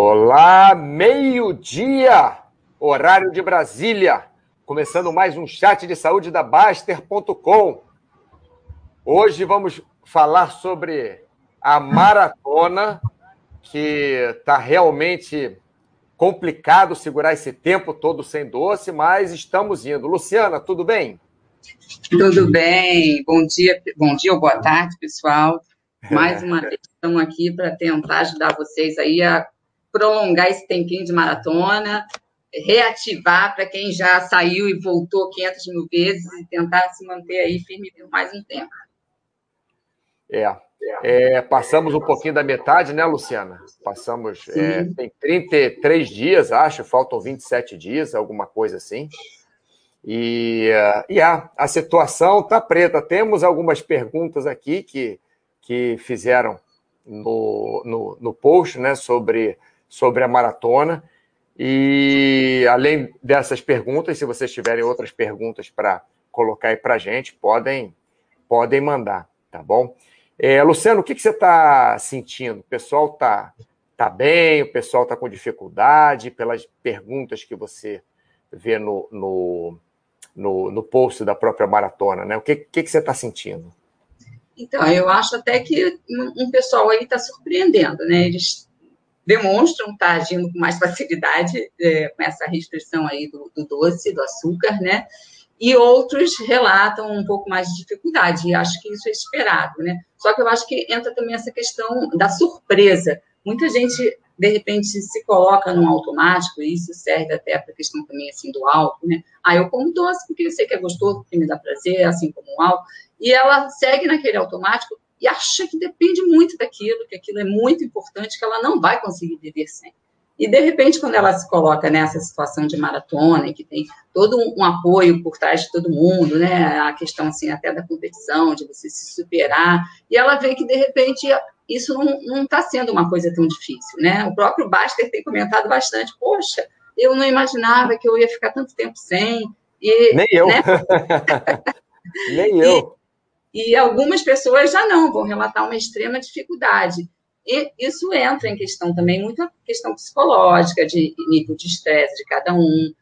Olá, meio-dia, horário de Brasília. Começando mais um chat de saúde da Baster.com. Hoje vamos falar sobre a maratona, que está realmente complicado segurar esse tempo todo sem doce, mas estamos indo. Luciana, tudo bem? Tudo bem. Bom dia, bom dia ou boa tarde, pessoal. Mais uma vez estamos aqui para tentar ajudar vocês aí a prolongar esse tempinho de maratona, reativar para quem já saiu e voltou 500 mil vezes e tentar se manter aí firme por mais um tempo. É, é, passamos um pouquinho da metade, né, Luciana? Passamos, é, tem 33 dias, acho, faltam 27 dias, alguma coisa assim. E, e a, a situação está preta. Temos algumas perguntas aqui que, que fizeram no, no, no post né, sobre sobre a maratona. E além dessas perguntas, se vocês tiverem outras perguntas para colocar aí para a gente, podem, podem mandar, tá bom? É, Luciano, o que, que você está sentindo? O pessoal está tá bem? O pessoal está com dificuldade? Pelas perguntas que você vê no, no, no, no post da própria maratona, né? O que, que, que você está sentindo? Então, eu acho até que um pessoal aí está surpreendendo, né? Eles demonstram estar tá agindo com mais facilidade é, com essa restrição aí do, do, doce, do açúcar, né? E outros relatam um pouco mais de dificuldade, e acho que isso é esperado, né? Só que eu acho que entra também essa questão da surpresa. Muita gente, de repente, se coloca num automático, e isso serve até para a questão também, assim, do álcool, né? Ah, eu como doce porque eu sei que é gostoso, porque me dá prazer, assim como o álcool. E ela segue naquele automático e acha que depende muito daquilo, que aquilo é muito importante, que ela não vai conseguir viver sem. E, de repente, quando ela se coloca nessa situação de maratona, que tem todo um apoio por trás de todo mundo, né? A questão, assim, até da competição, de você se superar, e ela vê que, de repente, isso não está sendo uma coisa tão difícil, né? O próprio Baster tem comentado bastante, poxa, eu não imaginava que eu ia ficar tanto tempo sem. E, Nem eu. Né? Nem eu. E algumas pessoas já não, vão relatar uma extrema dificuldade. E isso entra em questão também, muita questão psicológica, de nível de estresse de cada um.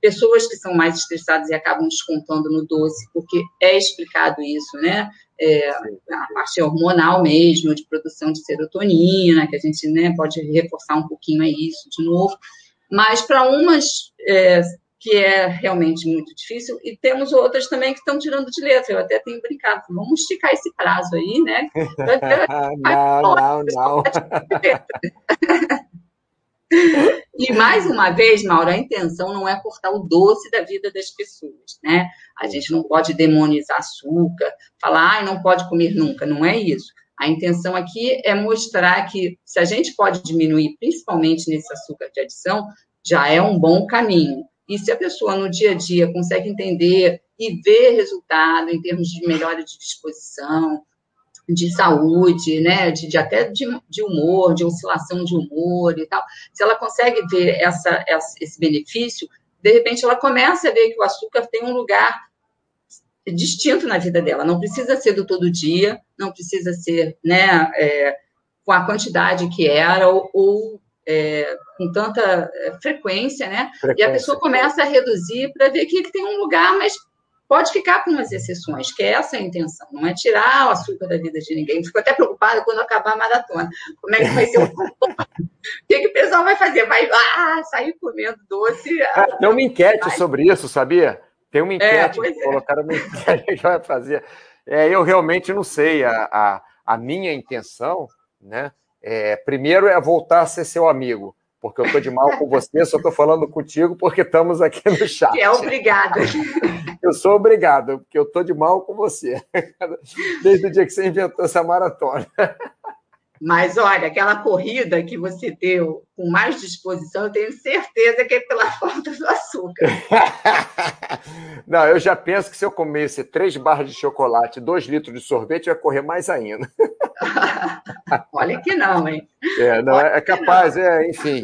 Pessoas que são mais estressadas e acabam descontando no doce, porque é explicado isso, né? É, a parte hormonal mesmo, de produção de serotonina, que a gente né, pode reforçar um pouquinho isso de novo. Mas para umas é, que é realmente muito difícil, e temos outras também que estão tirando de letra. Eu até tenho brincado, vamos esticar esse prazo aí, né? não, não, não. E mais uma vez, Mauro, a intenção não é cortar o doce da vida das pessoas, né? A gente não pode demonizar açúcar, falar, ah, não pode comer nunca, não é isso. A intenção aqui é mostrar que se a gente pode diminuir, principalmente nesse açúcar de adição, já é um bom caminho. E se a pessoa no dia a dia consegue entender e ver resultado em termos de melhora de disposição, de saúde, né, de, de até de, de, humor, de oscilação de humor e tal, se ela consegue ver essa, essa, esse benefício, de repente ela começa a ver que o açúcar tem um lugar distinto na vida dela. Não precisa ser do todo dia, não precisa ser, né, é, com a quantidade que era ou, ou é, com tanta é, frequência, né? Frequência. E a pessoa começa a reduzir para ver que tem um lugar, mas pode ficar com umas exceções, que é essa a intenção, não é tirar o açúcar da vida de ninguém. Fico até preocupada quando acabar a maratona. Como é que vai ser o. o que, que o pessoal vai fazer? Vai ah, sair comendo doce? Ah, tem uma enquete vai. sobre isso, sabia? Tem uma é, enquete, é, colocaram uma enquete que vai fazer. É, eu realmente não sei. A, a, a minha intenção, né? É, primeiro é voltar a ser seu amigo, porque eu estou de mal com você, só estou falando contigo porque estamos aqui no chat. Que é obrigado. Eu sou obrigado, porque eu estou de mal com você, desde o dia que você inventou essa maratona. Mas olha, aquela corrida que você deu com mais disposição, eu tenho certeza que é pela falta do açúcar. Não, eu já penso que se eu comesse três barras de chocolate, dois litros de sorvete, eu ia correr mais ainda. olha que não, hein? É, não, é capaz, é, enfim.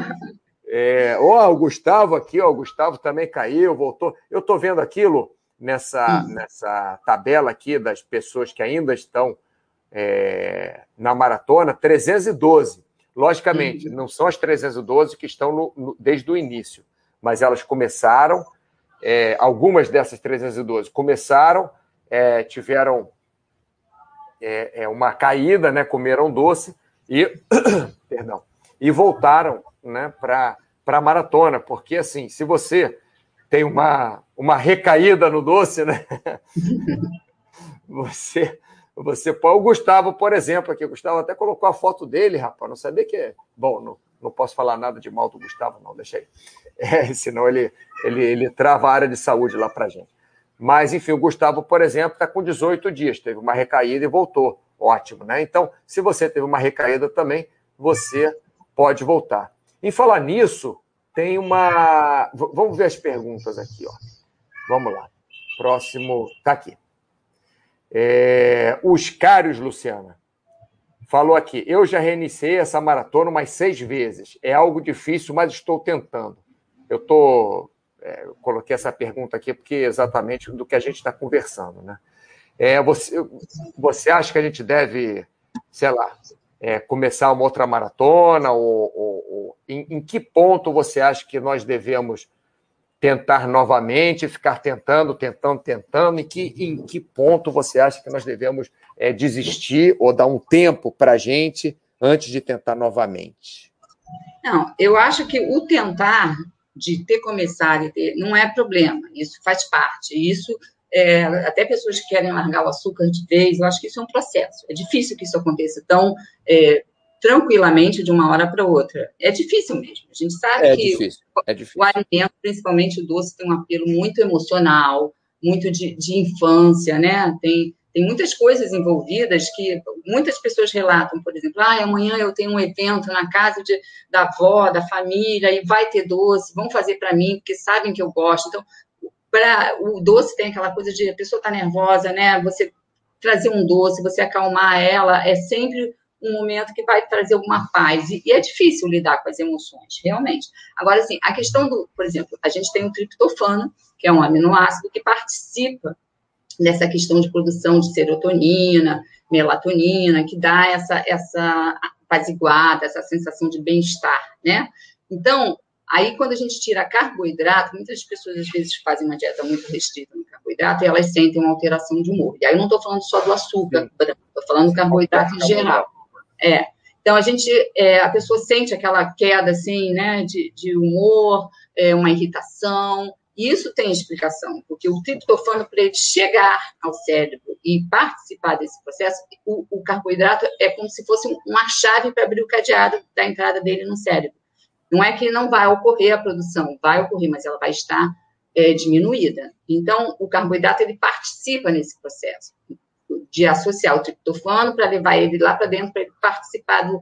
É, ó, o Gustavo aqui, ó, o Gustavo também caiu, voltou. Eu estou vendo aquilo nessa, hum. nessa tabela aqui das pessoas que ainda estão é, na maratona, 312. Logicamente, uhum. não são as 312 que estão no, no, desde o início, mas elas começaram, é, algumas dessas 312 começaram, é, tiveram é, é, uma caída, né, comeram doce e, perdão, e voltaram né, para a maratona, porque assim, se você tem uma, uma recaída no doce, né? você você pode. O Gustavo, por exemplo, aqui, o Gustavo até colocou a foto dele, rapaz. Não sabia que é. Bom, não, não posso falar nada de mal do Gustavo, não, deixa aí. É, senão ele, ele, ele trava a área de saúde lá para gente. Mas, enfim, o Gustavo, por exemplo, está com 18 dias, teve uma recaída e voltou. Ótimo, né? Então, se você teve uma recaída também, você pode voltar. Em falar nisso, tem uma. Vamos ver as perguntas aqui, ó. Vamos lá. Próximo. Está aqui. É, os Cários, Luciana, falou aqui: eu já reiniciei essa maratona umas seis vezes. É algo difícil, mas estou tentando. Eu tô, é, eu coloquei essa pergunta aqui porque é exatamente do que a gente está conversando, né? É, você, você acha que a gente deve, sei lá, é, começar uma outra maratona? Ou, ou, ou em, em que ponto você acha que nós devemos tentar novamente, ficar tentando, tentando, tentando, em que, em que ponto você acha que nós devemos é, desistir ou dar um tempo para a gente antes de tentar novamente? Não, eu acho que o tentar de ter começado ter, não é problema, isso faz parte, isso é, até pessoas que querem largar o açúcar de vez, eu acho que isso é um processo, é difícil que isso aconteça tão é, tranquilamente de uma hora para outra. É difícil mesmo. A gente sabe é que difícil, é difícil. o alimento, principalmente o doce, tem um apelo muito emocional, muito de, de infância, né? Tem, tem muitas coisas envolvidas que muitas pessoas relatam, por exemplo, ah, amanhã eu tenho um evento na casa de, da avó, da família, e vai ter doce, vão fazer para mim, porque sabem que eu gosto. Então, para o doce tem aquela coisa de a pessoa está nervosa, né? Você trazer um doce, você acalmar ela, é sempre um momento que vai trazer alguma paz. E, e, é difícil lidar com as emoções, realmente. Agora, assim, a questão do, por exemplo, a gente tem o triptofano, que é um aminoácido que participa dessa questão de produção de serotonina, melatonina, que dá essa, essa apaziguada, essa sensação de bem-estar, né? Então, aí quando a gente tira carboidrato, muitas pessoas às vezes fazem uma dieta muito restrita no carboidrato e elas sentem uma alteração de humor. E aí eu não estou falando só do açúcar, estou falando do carboidrato em geral. É. Então, a gente, é, a pessoa sente aquela queda, assim, né, de, de humor, é, uma irritação. Isso tem explicação, porque o triptofano, para ele chegar ao cérebro e participar desse processo, o, o carboidrato é como se fosse uma chave para abrir o cadeado da entrada dele no cérebro. Não é que não vai ocorrer a produção, vai ocorrer, mas ela vai estar é, diminuída. Então, o carboidrato, ele participa nesse processo de associar o triptofano para levar ele lá para dentro para ele participar do,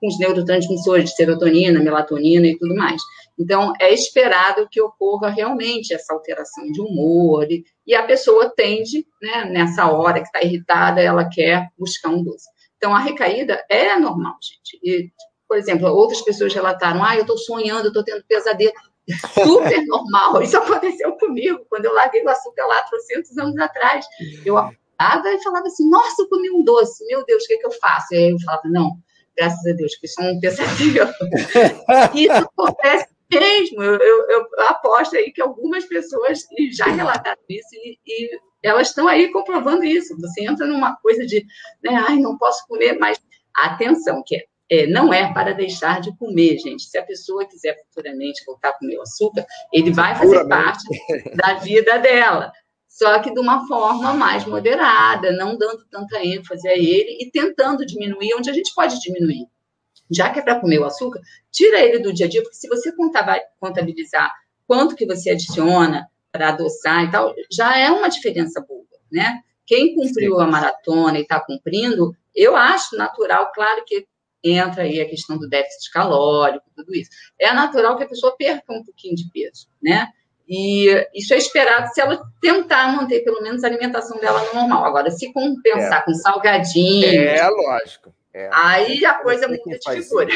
com os neurotransmissores de serotonina, melatonina e tudo mais. Então, é esperado que ocorra realmente essa alteração de humor e, e a pessoa tende, né, nessa hora que está irritada, ela quer buscar um doce. Então, a recaída é normal, gente. E, por exemplo, outras pessoas relataram, ah, eu estou sonhando, eu estou tendo pesadelo. Super normal. Isso aconteceu comigo quando eu larguei o açúcar lá 300 anos atrás. Eu e falava assim, nossa, eu comi um doce, meu Deus, o que, é que eu faço? E aí eu falava, não, graças a Deus, que isso é um pesadelo. isso acontece mesmo, eu, eu, eu, aposto aí que algumas pessoas já relataram isso e, e elas estão aí comprovando isso. Você entra numa coisa de, né, ai, não posso comer, mas atenção, que é, é, não é para deixar de comer, gente. Se a pessoa quiser futuramente voltar a comer o açúcar, ele vai fazer parte da vida dela só que de uma forma mais moderada, não dando tanta ênfase a ele e tentando diminuir onde a gente pode diminuir. Já que é para comer o açúcar, tira ele do dia a dia, porque se você contabilizar quanto que você adiciona para adoçar e tal, já é uma diferença boa, né? Quem cumpriu a maratona e está cumprindo, eu acho natural, claro que entra aí a questão do déficit calórico, tudo isso. É natural que a pessoa perca um pouquinho de peso, né? E isso é esperado se ela tentar manter pelo menos a alimentação dela normal. Agora, se compensar é. com salgadinho. É, lógico. É. Aí a coisa muda de figura.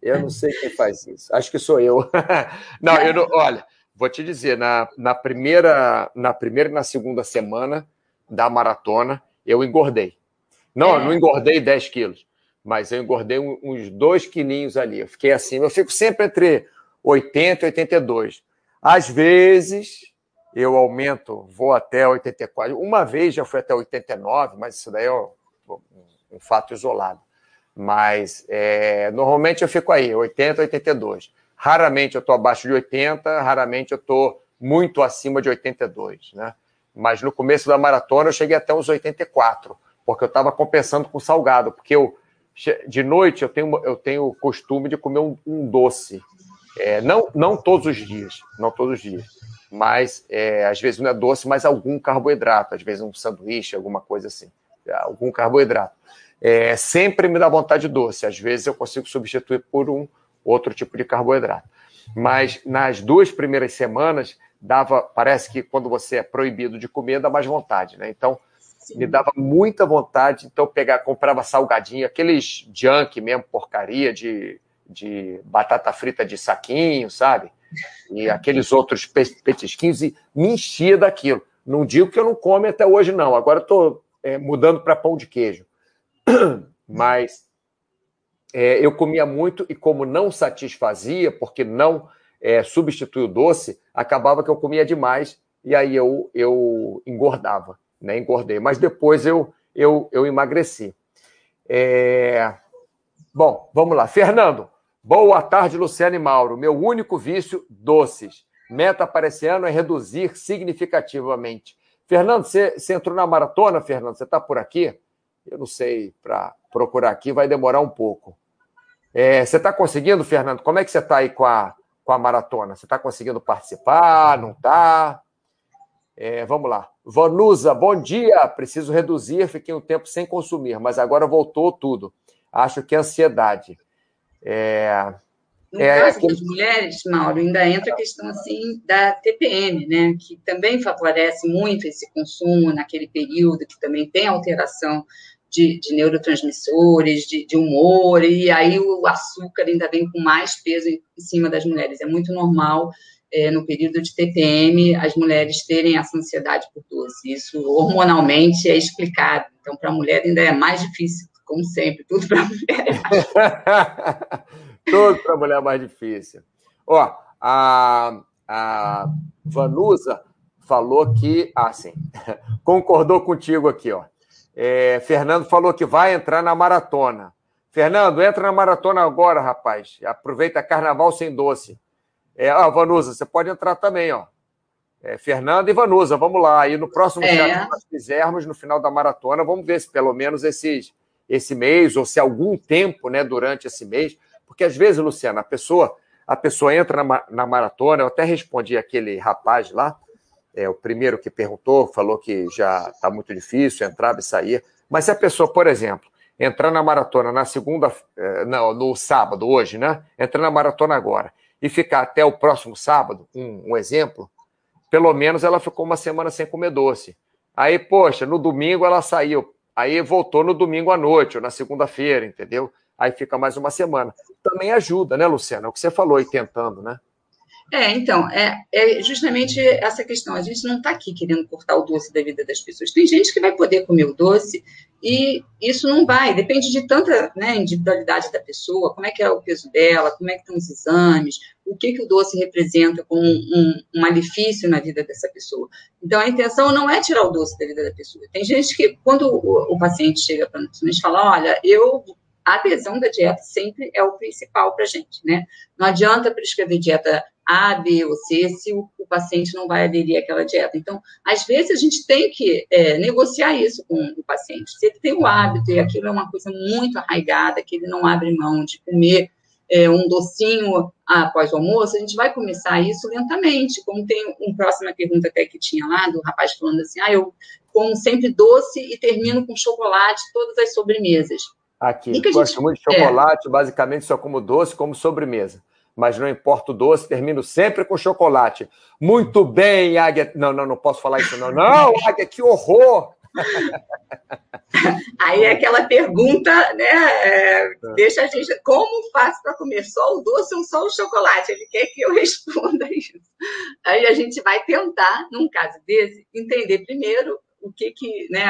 Eu não sei quem faz isso. Acho que sou eu. não, eu não, olha, vou te dizer, na, na, primeira, na primeira e na segunda semana da maratona, eu engordei. Não, é. não engordei 10 quilos. mas eu engordei uns dois quilinhos ali. Eu fiquei assim, eu fico sempre entre 80 e 82. Às vezes eu aumento, vou até 84. Uma vez já fui até 89, mas isso daí é um, fato isolado. Mas é, normalmente eu fico aí, 80, 82. Raramente eu estou abaixo de 80, raramente eu estou muito acima de 82, né? Mas no começo da maratona eu cheguei até uns 84, porque eu estava compensando com salgado, porque eu de noite eu tenho eu tenho o costume de comer um, um doce, é, não não todos os dias, não todos os dias, mas é, às vezes não é doce, mas algum carboidrato, às vezes um sanduíche, alguma coisa assim, algum carboidrato. É, sempre me dá vontade de doce. Às vezes eu consigo substituir por um outro tipo de carboidrato. Mas nas duas primeiras semanas, dava, parece que quando você é proibido de comer, dá mais vontade, né? Então, Sim. me dava muita vontade, então pegar, comprava salgadinho, aqueles junk mesmo, porcaria de, de batata frita de saquinho, sabe? E aqueles outros petisquinhos e me enchia daquilo. Não digo que eu não come até hoje, não. Agora estou é, mudando para pão de queijo. Mas é, eu comia muito e, como não satisfazia, porque não é, substitui o doce, acabava que eu comia demais e aí eu, eu engordava, né? Engordei. Mas depois eu, eu, eu emagreci. É... Bom, vamos lá. Fernando, boa tarde, Luciano e Mauro. Meu único vício, doces. Meta para esse ano é reduzir significativamente. Fernando, você, você entrou na maratona, Fernando? Você está por aqui? Eu não sei, para procurar aqui vai demorar um pouco. É, você está conseguindo, Fernando? Como é que você está aí com a, com a maratona? Você está conseguindo participar? Não está? É, vamos lá. Vanusa, bom dia. Preciso reduzir, fiquei um tempo sem consumir, mas agora voltou tudo. Acho que é ansiedade. É, no é, caso das mulheres, Mauro, ainda entra a questão assim da TPM, né, que também favorece muito esse consumo naquele período, que também tem alteração de, de neurotransmissores, de, de, humor, e aí o açúcar ainda vem com mais peso em, em cima das mulheres. É muito normal é, no período de TPM as mulheres terem essa ansiedade por doce. Isso hormonalmente é explicado. Então, para a mulher ainda é mais difícil, como sempre, tudo para a mulher Tudo para a mulher é mais difícil. Ó, a, a Vanusa falou que. Ah, sim. Concordou contigo aqui, ó. É, Fernando falou que vai entrar na maratona. Fernando, entra na maratona agora, rapaz. Aproveita carnaval sem doce. É, ó, Vanusa, você pode entrar também, ó. É, Fernando e Vanusa, vamos lá. E no próximo é. que nós fizermos, no final da maratona, vamos ver se pelo menos esses, esse mês, ou se algum tempo, né, durante esse mês, porque às vezes, Luciana, a pessoa, a pessoa entra na, na maratona, eu até respondi aquele rapaz lá, é, o primeiro que perguntou, falou que já está muito difícil, entrava e saía. Mas se a pessoa, por exemplo, entrar na maratona na segunda, é, não, no sábado, hoje, né? Entrar na maratona agora e ficar até o próximo sábado, um, um exemplo, pelo menos ela ficou uma semana sem comer doce. Aí, poxa, no domingo ela saiu, aí voltou no domingo à noite ou na segunda-feira, entendeu? Aí fica mais uma semana também ajuda, né, Luciana? É o que você falou aí, tentando, né? É, então, é, é justamente essa questão. A gente não está aqui querendo cortar o doce da vida das pessoas. Tem gente que vai poder comer o doce e isso não vai. Depende de tanta né, individualidade da pessoa, como é que é o peso dela, como é que estão os exames, o que, que o doce representa como um, um, malefício na vida dessa pessoa. Então, a intenção não é tirar o doce da vida da pessoa. Tem gente que, quando o, o paciente chega para nós fala, olha, eu a adesão da dieta sempre é o principal para a gente, né? Não adianta prescrever dieta A, B ou C se o, o, paciente não vai aderir àquela dieta. Então, às vezes a gente tem que é, negociar isso com o paciente. Se ele tem o hábito e aquilo é uma coisa muito arraigada, que ele não abre mão de comer é, um docinho após o almoço, a gente vai começar isso lentamente. Como tem uma próxima pergunta até que tinha lá, do rapaz falando assim, ah, eu como sempre doce e termino com chocolate todas as sobremesas. Aqui, gosto gente... muito de chocolate, é. basicamente só como doce, como sobremesa. Mas não importa o doce, termino sempre com chocolate. Muito bem, Águia. Não, não, não posso falar isso, não. Não, Águia, que horror! Aí é aquela pergunta, né? É, é, deixa a gente. Como faço para comer só o doce ou só o chocolate? Ele quer que eu responda isso. Aí a gente vai tentar, num caso desse, entender primeiro o que que, né,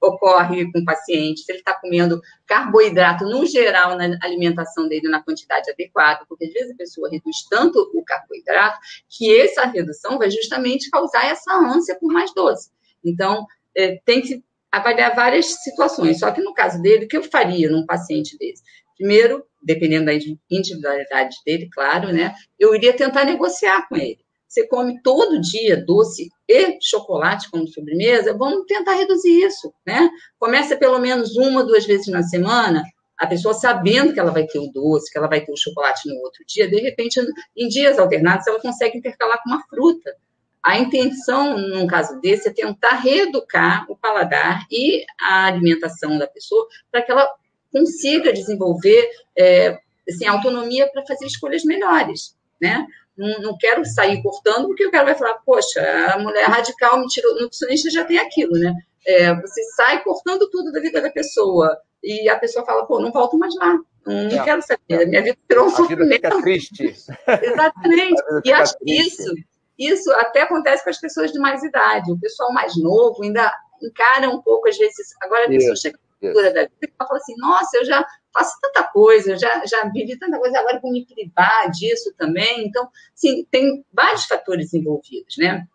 ocorre com o paciente, se ele está comendo carboidrato no geral na alimentação dele na quantidade adequada, porque às vezes a pessoa reduz tanto o carboidrato que essa redução vai justamente causar essa ânsia por mais doce. Então, é, tem que avaliar várias situações. Só que no caso dele, o que eu faria num paciente desse? Primeiro, dependendo da individualidade dele, claro, né? Eu iria tentar negociar com ele. Você come todo dia doce e chocolate como sobremesa, vamos tentar reduzir isso, né? Começa pelo menos uma, duas vezes na semana, a pessoa sabendo que ela vai ter o doce, que ela vai ter o chocolate no outro dia, de repente, em dias alternados, ela consegue intercalar com uma fruta. A intenção, num caso desse, é tentar reeducar o paladar e a alimentação da pessoa para que ela consiga desenvolver é, assim, autonomia para fazer escolhas melhores, né? Não, não, quero sair cortando, porque o cara vai falar, poxa, a mulher radical me tirou, nutricionista já tem aquilo, né? É, você sai cortando tudo da vida da pessoa, e a pessoa fala, pô, não volto mais lá, não, não é, quero saber, é. minha vida virou um sofrimento. Fica triste. Exatamente, e acho que isso isso até acontece com as pessoas de mais idade. O pessoal mais novo ainda encara um pouco, às vezes. Agora a pessoa chega na altura da vida e fala assim: nossa, eu já faço tanta coisa, já, já vivi tanta coisa, agora vou me privar disso também. Então, sim, tem vários fatores envolvidos, né?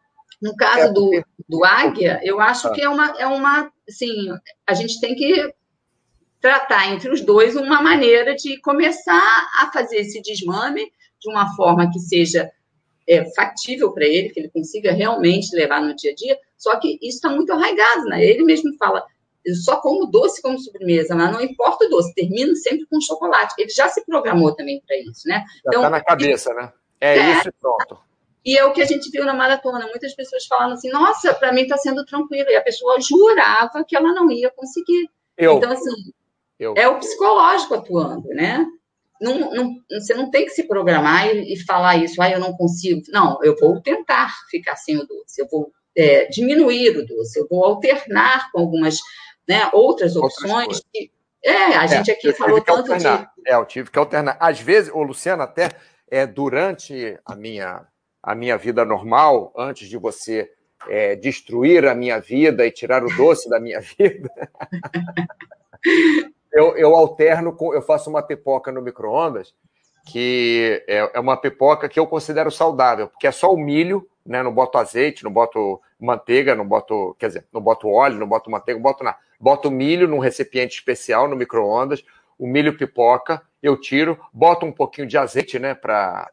No caso é, do, do Águia, eu acho ah. que é uma, é uma. Assim, a gente tem que tratar entre os dois uma maneira de começar a fazer esse desmame de uma forma que seja é, factível para ele, que ele consiga realmente levar no dia a dia, só que isso está muito arraigado, né? Ele mesmo fala, só como doce como sobremesa, mas não importa o doce, termino sempre com chocolate. Ele já se programou também para isso, né? Já então, tá na cabeça, né? É, é, isso e pronto. E é o que a gente viu na maratona. Muitas pessoas falando assim, nossa, para mim está sendo tranquilo. E a pessoa jurava que ela não ia conseguir. Eu, então, assim, eu, é o psicológico atuando, né? não, não, você não tem que se programar e, e, falar isso, ah, eu não consigo. Não, eu vou tentar ficar sem o doce, eu vou é, diminuir o doce, eu vou alternar com algumas né, outras opções. Que, é, a gente é, aqui falou tanto alternar. de. É, eu tive que alternar. Às vezes, o Luciano, até é, durante a minha, a minha vida normal, antes de você é, destruir a minha vida e tirar o doce da minha vida. eu, eu alterno, com, eu faço uma pipoca no micro-ondas, que é, é uma pipoca que eu considero saudável, porque é só o milho, né? Não boto azeite, não boto manteiga, não boto, quer dizer, não boto óleo, não boto manteiga, não boto nada. Boto milho num recipiente especial no micro-ondas, o milho pipoca, eu tiro, boto um pouquinho de azeite, né, para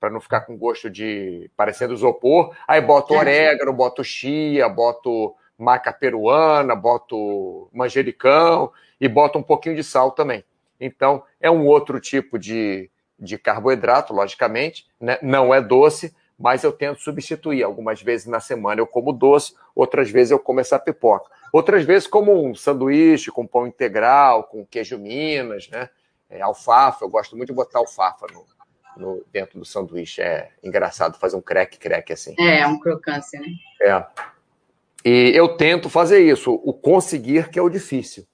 para não ficar com gosto de parecendo isopor. Aí boto orégano, boto chia, boto maca peruana, boto manjericão e bota um pouquinho de sal também. Então, é um outro tipo de, de carboidrato, logicamente, né? não é doce, mas eu tento substituir. Algumas vezes na semana eu como doce, outras vezes eu como essa pipoca. Outras vezes como um sanduíche com pão integral, com queijo Minas, né? É, alfafa, eu gosto muito de botar alfafa no, no, dentro do sanduíche. É engraçado fazer um crack-crack assim. É, um crocância, né? É. E eu tento fazer isso, o conseguir que é o difícil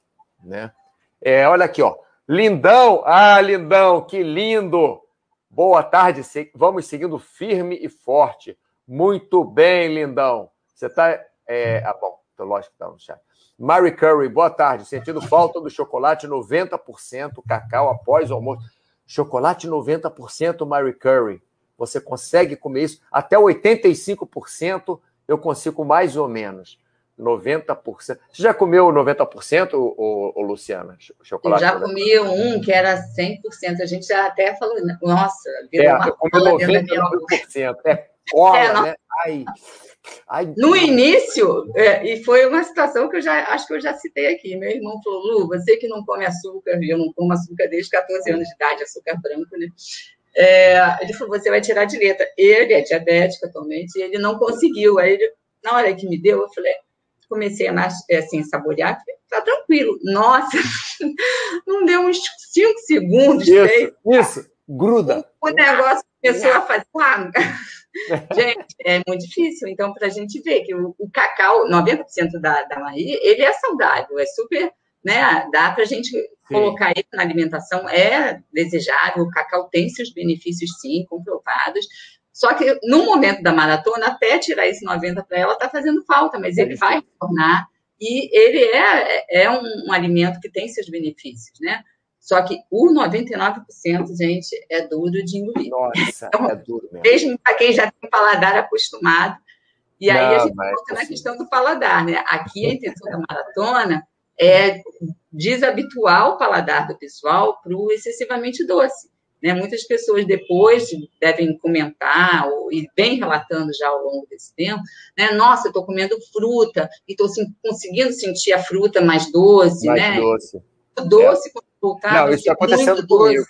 né? É, olha aqui, ó. Lindão, ah, lindão, que lindo! Boa tarde, vamos seguindo firme e forte. Muito bem, lindão. Você tá. É... Ah, bom, lógico que tá no chat. Mary Curry, boa tarde. Sentindo falta do chocolate 90% cacau após o almoço. Chocolate 90% Mary Curry. Você consegue comer isso? Até 85% eu consigo mais ou menos. 90%. Você já comeu 90%, ô, ô, Luciana? Chocolate? Eu já comi um que era 100%. A gente já até falou, nossa, virou é, uma eu comi 99%. É cola, é, né? Ai, ai, no início, é, e foi uma situação que eu já acho que eu já citei aqui. Meu irmão falou: Lu, você que não come açúcar, eu não como açúcar desde 14 anos de idade, açúcar branco, né? É, ele falou: você vai tirar de letra. Ele é diabético atualmente, e ele não conseguiu. Aí ele, na hora que me deu, eu falei: comecei a assim, saborear, tá tranquilo. Nossa, não deu uns cinco segundos. Isso, seis, isso, gruda. O, negócio começou a fazer. gente, é muito difícil. Então, para a gente ver que o, o cacau, 90% da, da Marie, ele é saudável, é super, né? Dá para a gente sim. colocar ele na alimentação, é desejável. O cacau tem seus benefícios, sim, comprovados só que no momento da maratona, até tirar esse 90 para ela, está fazendo falta, mas ele vai retornar e ele é, é um, um alimento que tem seus benefícios, né? Só que o 99%, gente, é duro de engolir. Nossa, então, é duro mesmo. Mesmo para quem já tem paladar acostumado. E aí Não, a gente volta na assim questão do paladar, né? Aqui a intenção da maratona é desabituar o paladar do pessoal para o excessivamente doce. Né? Muitas pessoas depois devem comentar ou, e vem relatando já ao longo desse tempo, né? Nossa, eu estou comendo fruta e estou conseguindo sentir a fruta mais doce, mais né? Doce. Doce é. voltado. Não, isso está acontecendo comigo.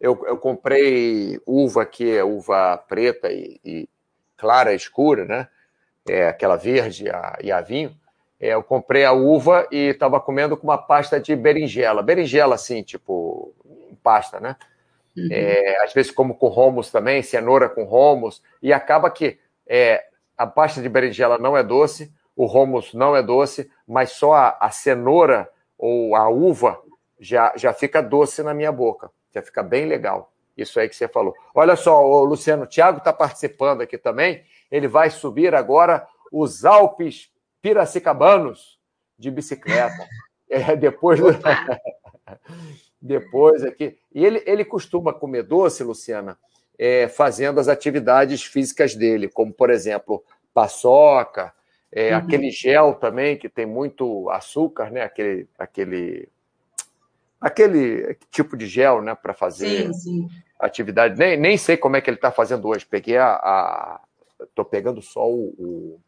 Eu, eu comprei uva aqui, é uva preta e, e clara, escura, né? É, aquela verde a, e a vinho. É, eu comprei a uva e estava comendo com uma pasta de berinjela. Berinjela, assim, tipo, pasta, né? Uhum. É, às vezes como com romos também, cenoura com romos, e acaba que é, a pasta de berinjela não é doce, o romos não é doce, mas só a, a, cenoura ou a uva já, já fica doce na minha boca, já fica bem legal. Isso aí que você falou. Olha só, o Luciano, o Thiago está participando aqui também, ele vai subir agora os Alpes Piracicabanos de bicicleta. É, depois do... depois aqui. E ele, ele costuma comer doce, Luciana, é, fazendo as atividades físicas dele, como, por exemplo, paçoca, é, uhum. aquele gel também, que tem muito açúcar, né? Aquele, aquele, aquele tipo de gel, né? Para fazer sim, sim. atividade. Nem, nem sei como é que ele está fazendo hoje. Peguei a. Estou pegando só o, o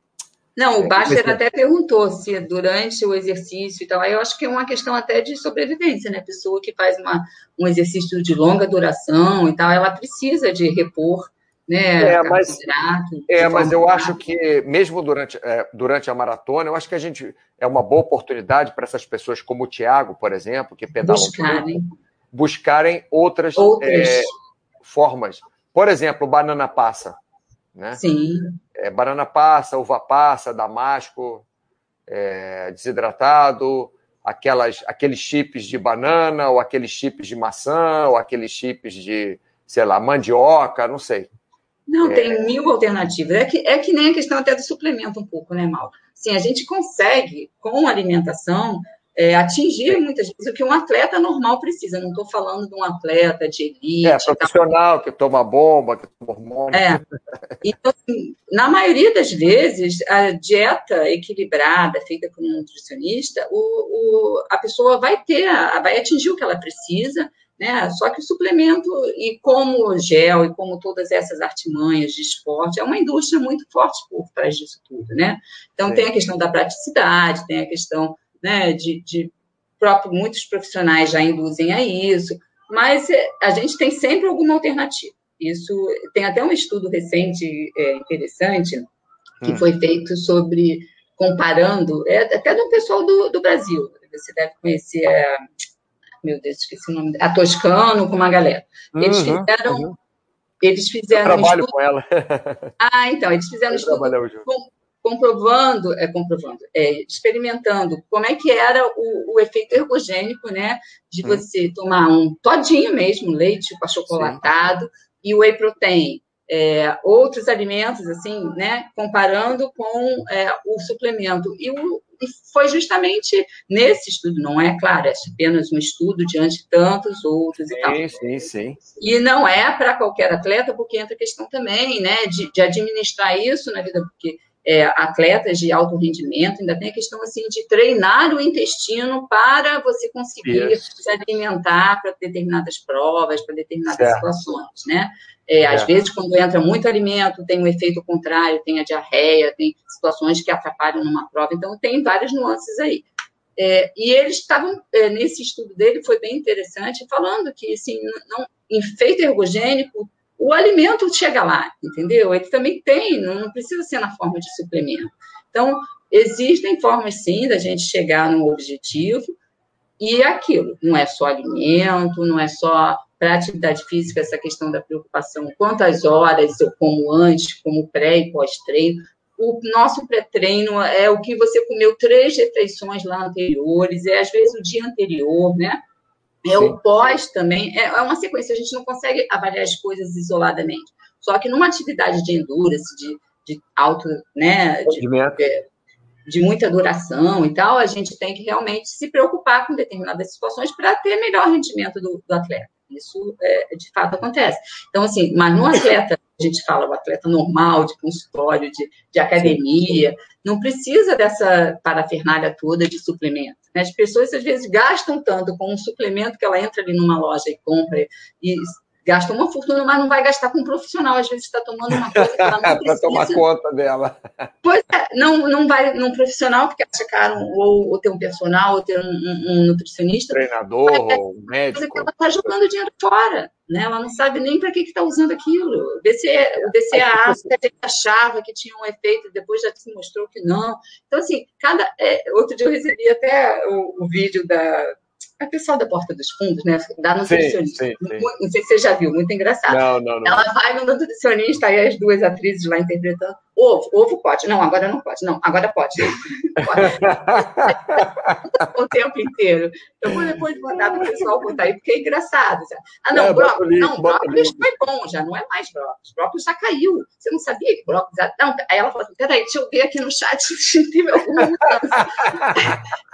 não, o é, Bacher até perguntou se durante o exercício e tal, aí eu acho que é uma questão até de sobrevivência, né? A pessoa que faz uma, um exercício de longa duração e tal, ela precisa de repor, né? É, mas, é, mas eu acho que mesmo durante, é, durante a maratona, eu acho que a gente é uma boa oportunidade para essas pessoas como o Tiago, por exemplo, que pedalam buscarem, buscarem outras, outras. É, formas. Por exemplo, banana passa. Né? Sim. É, banana passa, uva passa, damasco, é, desidratado, aquelas, aqueles chips de banana, ou aqueles chips de maçã, ou aqueles chips de, sei lá, mandioca, não sei. Não, é... tem mil alternativas. É que, é que nem a questão até do suplemento um pouco, né, Mal? Sim, a gente consegue, com alimentação, é, atingir muitas vezes o que um atleta normal precisa. Não estou falando de um atleta de elite. É, profissional que toma bomba, que toma hormônio. É. Então, assim, na maioria das vezes, a dieta equilibrada, feita por um nutricionista, o, o, a pessoa vai ter, vai atingir o que ela precisa, né? Só que o suplemento, e como o gel, e como todas essas artimanhas de esporte, é uma indústria muito forte por trás disso tudo, né? Então, Sim. tem a questão da praticidade, tem a questão né, de, de próprio, muitos profissionais já induzem a isso, mas é, a gente tem sempre alguma alternativa. Isso tem até um estudo recente é, interessante que hum. foi feito sobre comparando, é, até do pessoal do, do Brasil. Você deve conhecer, a, meu Deus, esqueci o nome, a Toscano com uma galera. Eles uhum, fizeram, uhum. eles fizeram. Eu trabalho um estudo, com ela. ah, então eles fizeram um estudo com, comprovando, é, comprovando, é, experimentando como é que era o, o efeito ergogênico, né, de hum. você tomar um todinho mesmo, leite achocolatado Sim. e whey protein, é, outros alimentos, assim, né, comparando com é, o suplemento. E, o, e, foi justamente nesse estudo, não é, claro, é apenas um estudo diante de tantos outros sim, e tal. Sim, sim. E não é para qualquer atleta, porque entra a questão também, né, de, de administrar isso na vida, porque é, atletas de alto rendimento, ainda tem a questão assim de treinar o intestino para você conseguir Isso. se alimentar para determinadas provas, para determinadas certo. situações, né? É, às vezes, quando entra muito alimento, tem um efeito contrário, tem a diarreia, tem situações que atrapalham numa prova, então tem várias nuances aí. É, e eles estavam, é, nesse estudo dele, foi bem interessante, falando que, assim, não, em feito ergogênico, o alimento chega lá, entendeu? Ele também tem, não precisa ser na forma de suplemento. Então, existem formas, sim, da gente chegar no objetivo, e é aquilo, não é só alimento, não é só para atividade física, essa questão da preocupação, quantas horas eu como antes, como pré e pós-treino. O nosso pré-treino é o que você comeu três refeições lá anteriores, é às vezes o dia anterior, né? É o pós também, é, é uma sequência, a gente não consegue avaliar as coisas isoladamente. Só que numa atividade de endurance, de, de alto, né, de, é, de muita duração e tal, a gente tem que realmente se preocupar com determinadas situações para ter melhor rendimento do, do atleta. Isso é, de fato acontece. Então, assim, mas no atleta, a gente fala, o atleta normal, de consultório, de, de academia, não precisa dessa parafernália toda de suplemento. Né? As pessoas, às vezes, gastam tanto com um suplemento que ela entra ali numa loja e compra e gasta uma fortuna, mas não vai gastar com um profissional. Às vezes está tomando uma coisa que ela não Para tomar conta dela. Pois é, não, não vai num profissional, porque acha caro ou, ou ter um personal, ou ter um, um, um nutricionista. Treinador, ou um médico. Ela está jogando dinheiro fora. Né? Ela não sabe nem para que está usando aquilo. O BCA, o você... achava que tinha um efeito, depois já se mostrou que não. Então, assim, cada. É, outro dia eu recebi até o, o vídeo da a pessoal da Porta dos Fundos, né? Da nutricionista. Sim, sim, sim. Não sei se você já viu, muito engraçado. Não, não, não. Ela vai no nutricionista, aí as duas atrizes lá interpretando. Ovo, ovo pode. Não, agora não pode. Não, agora pode. pode. o tempo inteiro. Eu vou depois mandar para o pessoal botar aí, porque é engraçado. Ah, não, é, brócolis. Não, brócolis foi bom, já não é mais brócolis. Brócolis já caiu. Você não sabia que brócolis. Não, aí ela falou assim: peraí, deixa eu ver aqui no chat se teve alguma mudança.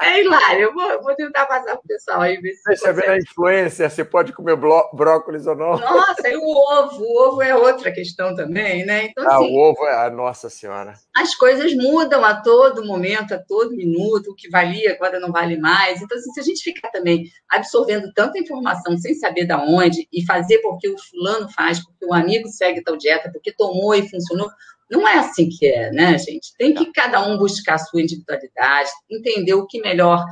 é hilário. Eu vou, vou tentar passar para o pessoal aí. Ver se Deixa ver a influência, se pode comer brócolis ou não. Nossa, e o ovo. O ovo é outra questão também, né? Então, ah, assim, o ovo é. a nossa Senhora. As coisas mudam a todo momento, a todo minuto, o que valia agora não vale mais. Então, assim, se a gente ficar também absorvendo tanta informação sem saber da onde e fazer porque o fulano faz, porque o amigo segue tal dieta, porque tomou e funcionou, não é assim que é, né, gente? Tem que cada um buscar a sua individualidade, entender o que melhor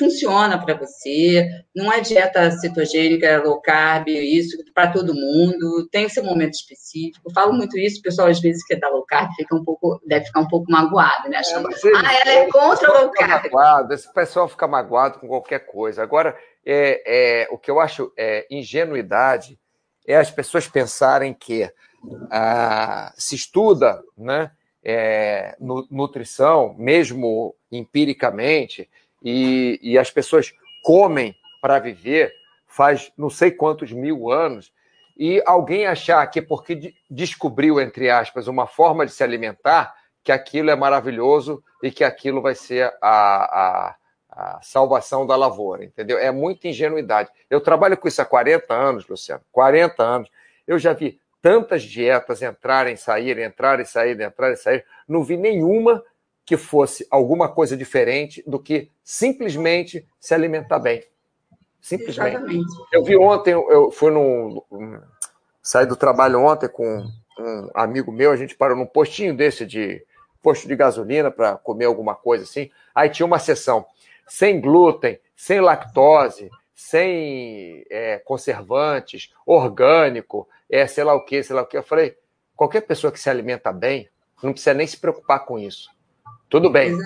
funciona para você, não é dieta cetogênica, low carb, isso para todo mundo, tem seu momento específico. Eu falo muito isso, o pessoal às vezes que é da low carb fica um pouco, deve ficar um pouco magoado, né? Achando, é, ah, ela é contra low carb. Magoado, esse pessoal fica magoado com qualquer coisa. Agora, é, é, o que eu acho é ingenuidade é as pessoas pensarem que ah, se estuda, né? É, nutrição, mesmo empiricamente, e, e as pessoas comem para viver faz não sei quantos mil anos, e alguém achar que porque descobriu, entre aspas, uma forma de se alimentar, que aquilo é maravilhoso e que aquilo vai ser a, a, a salvação da lavoura, entendeu? É muita ingenuidade. Eu trabalho com isso há 40 anos, Luciano, 40 anos. Eu já vi tantas dietas entrarem, saírem, entrarem, saírem, entrarem, saírem. Não vi nenhuma que fosse alguma coisa diferente do que simplesmente se alimentar bem. Simplesmente. Exatamente. Eu vi ontem, eu fui num. Um, saí do trabalho ontem com um amigo meu, a gente parou num postinho desse de posto de gasolina para comer alguma coisa assim. Aí tinha uma sessão sem glúten, sem lactose, sem é, conservantes, orgânico, é, sei lá o que, sei lá o que. Eu falei, qualquer pessoa que se alimenta bem não precisa nem se preocupar com isso. Tudo bem.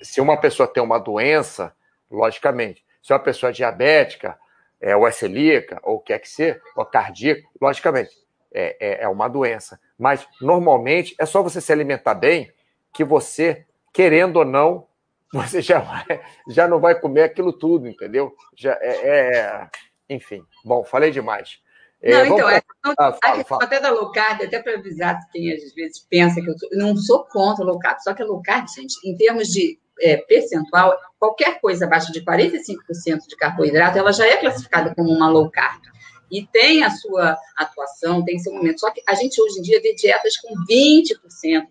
Se uma pessoa tem uma doença, logicamente. Se uma pessoa é diabética, é, ou é celíaca, ou quer que seja, ou cardíaca, logicamente, é, é, é uma doença. Mas, normalmente, é só você se alimentar bem que você, querendo ou não, você já, vai, já não vai comer aquilo tudo, entendeu? Já é, é enfim. Bom, falei demais. É, não, então, é, ah, fala, fala. até da low carb, até para avisar quem às vezes pensa que eu, sou, eu não sou contra low carb, só que a low carb, gente, em termos de é, percentual, qualquer coisa abaixo de 45% de carboidrato, ela já é classificada como uma low carb. E tem a sua atuação, tem seu momento. Só que a gente hoje em dia vê dietas com 20%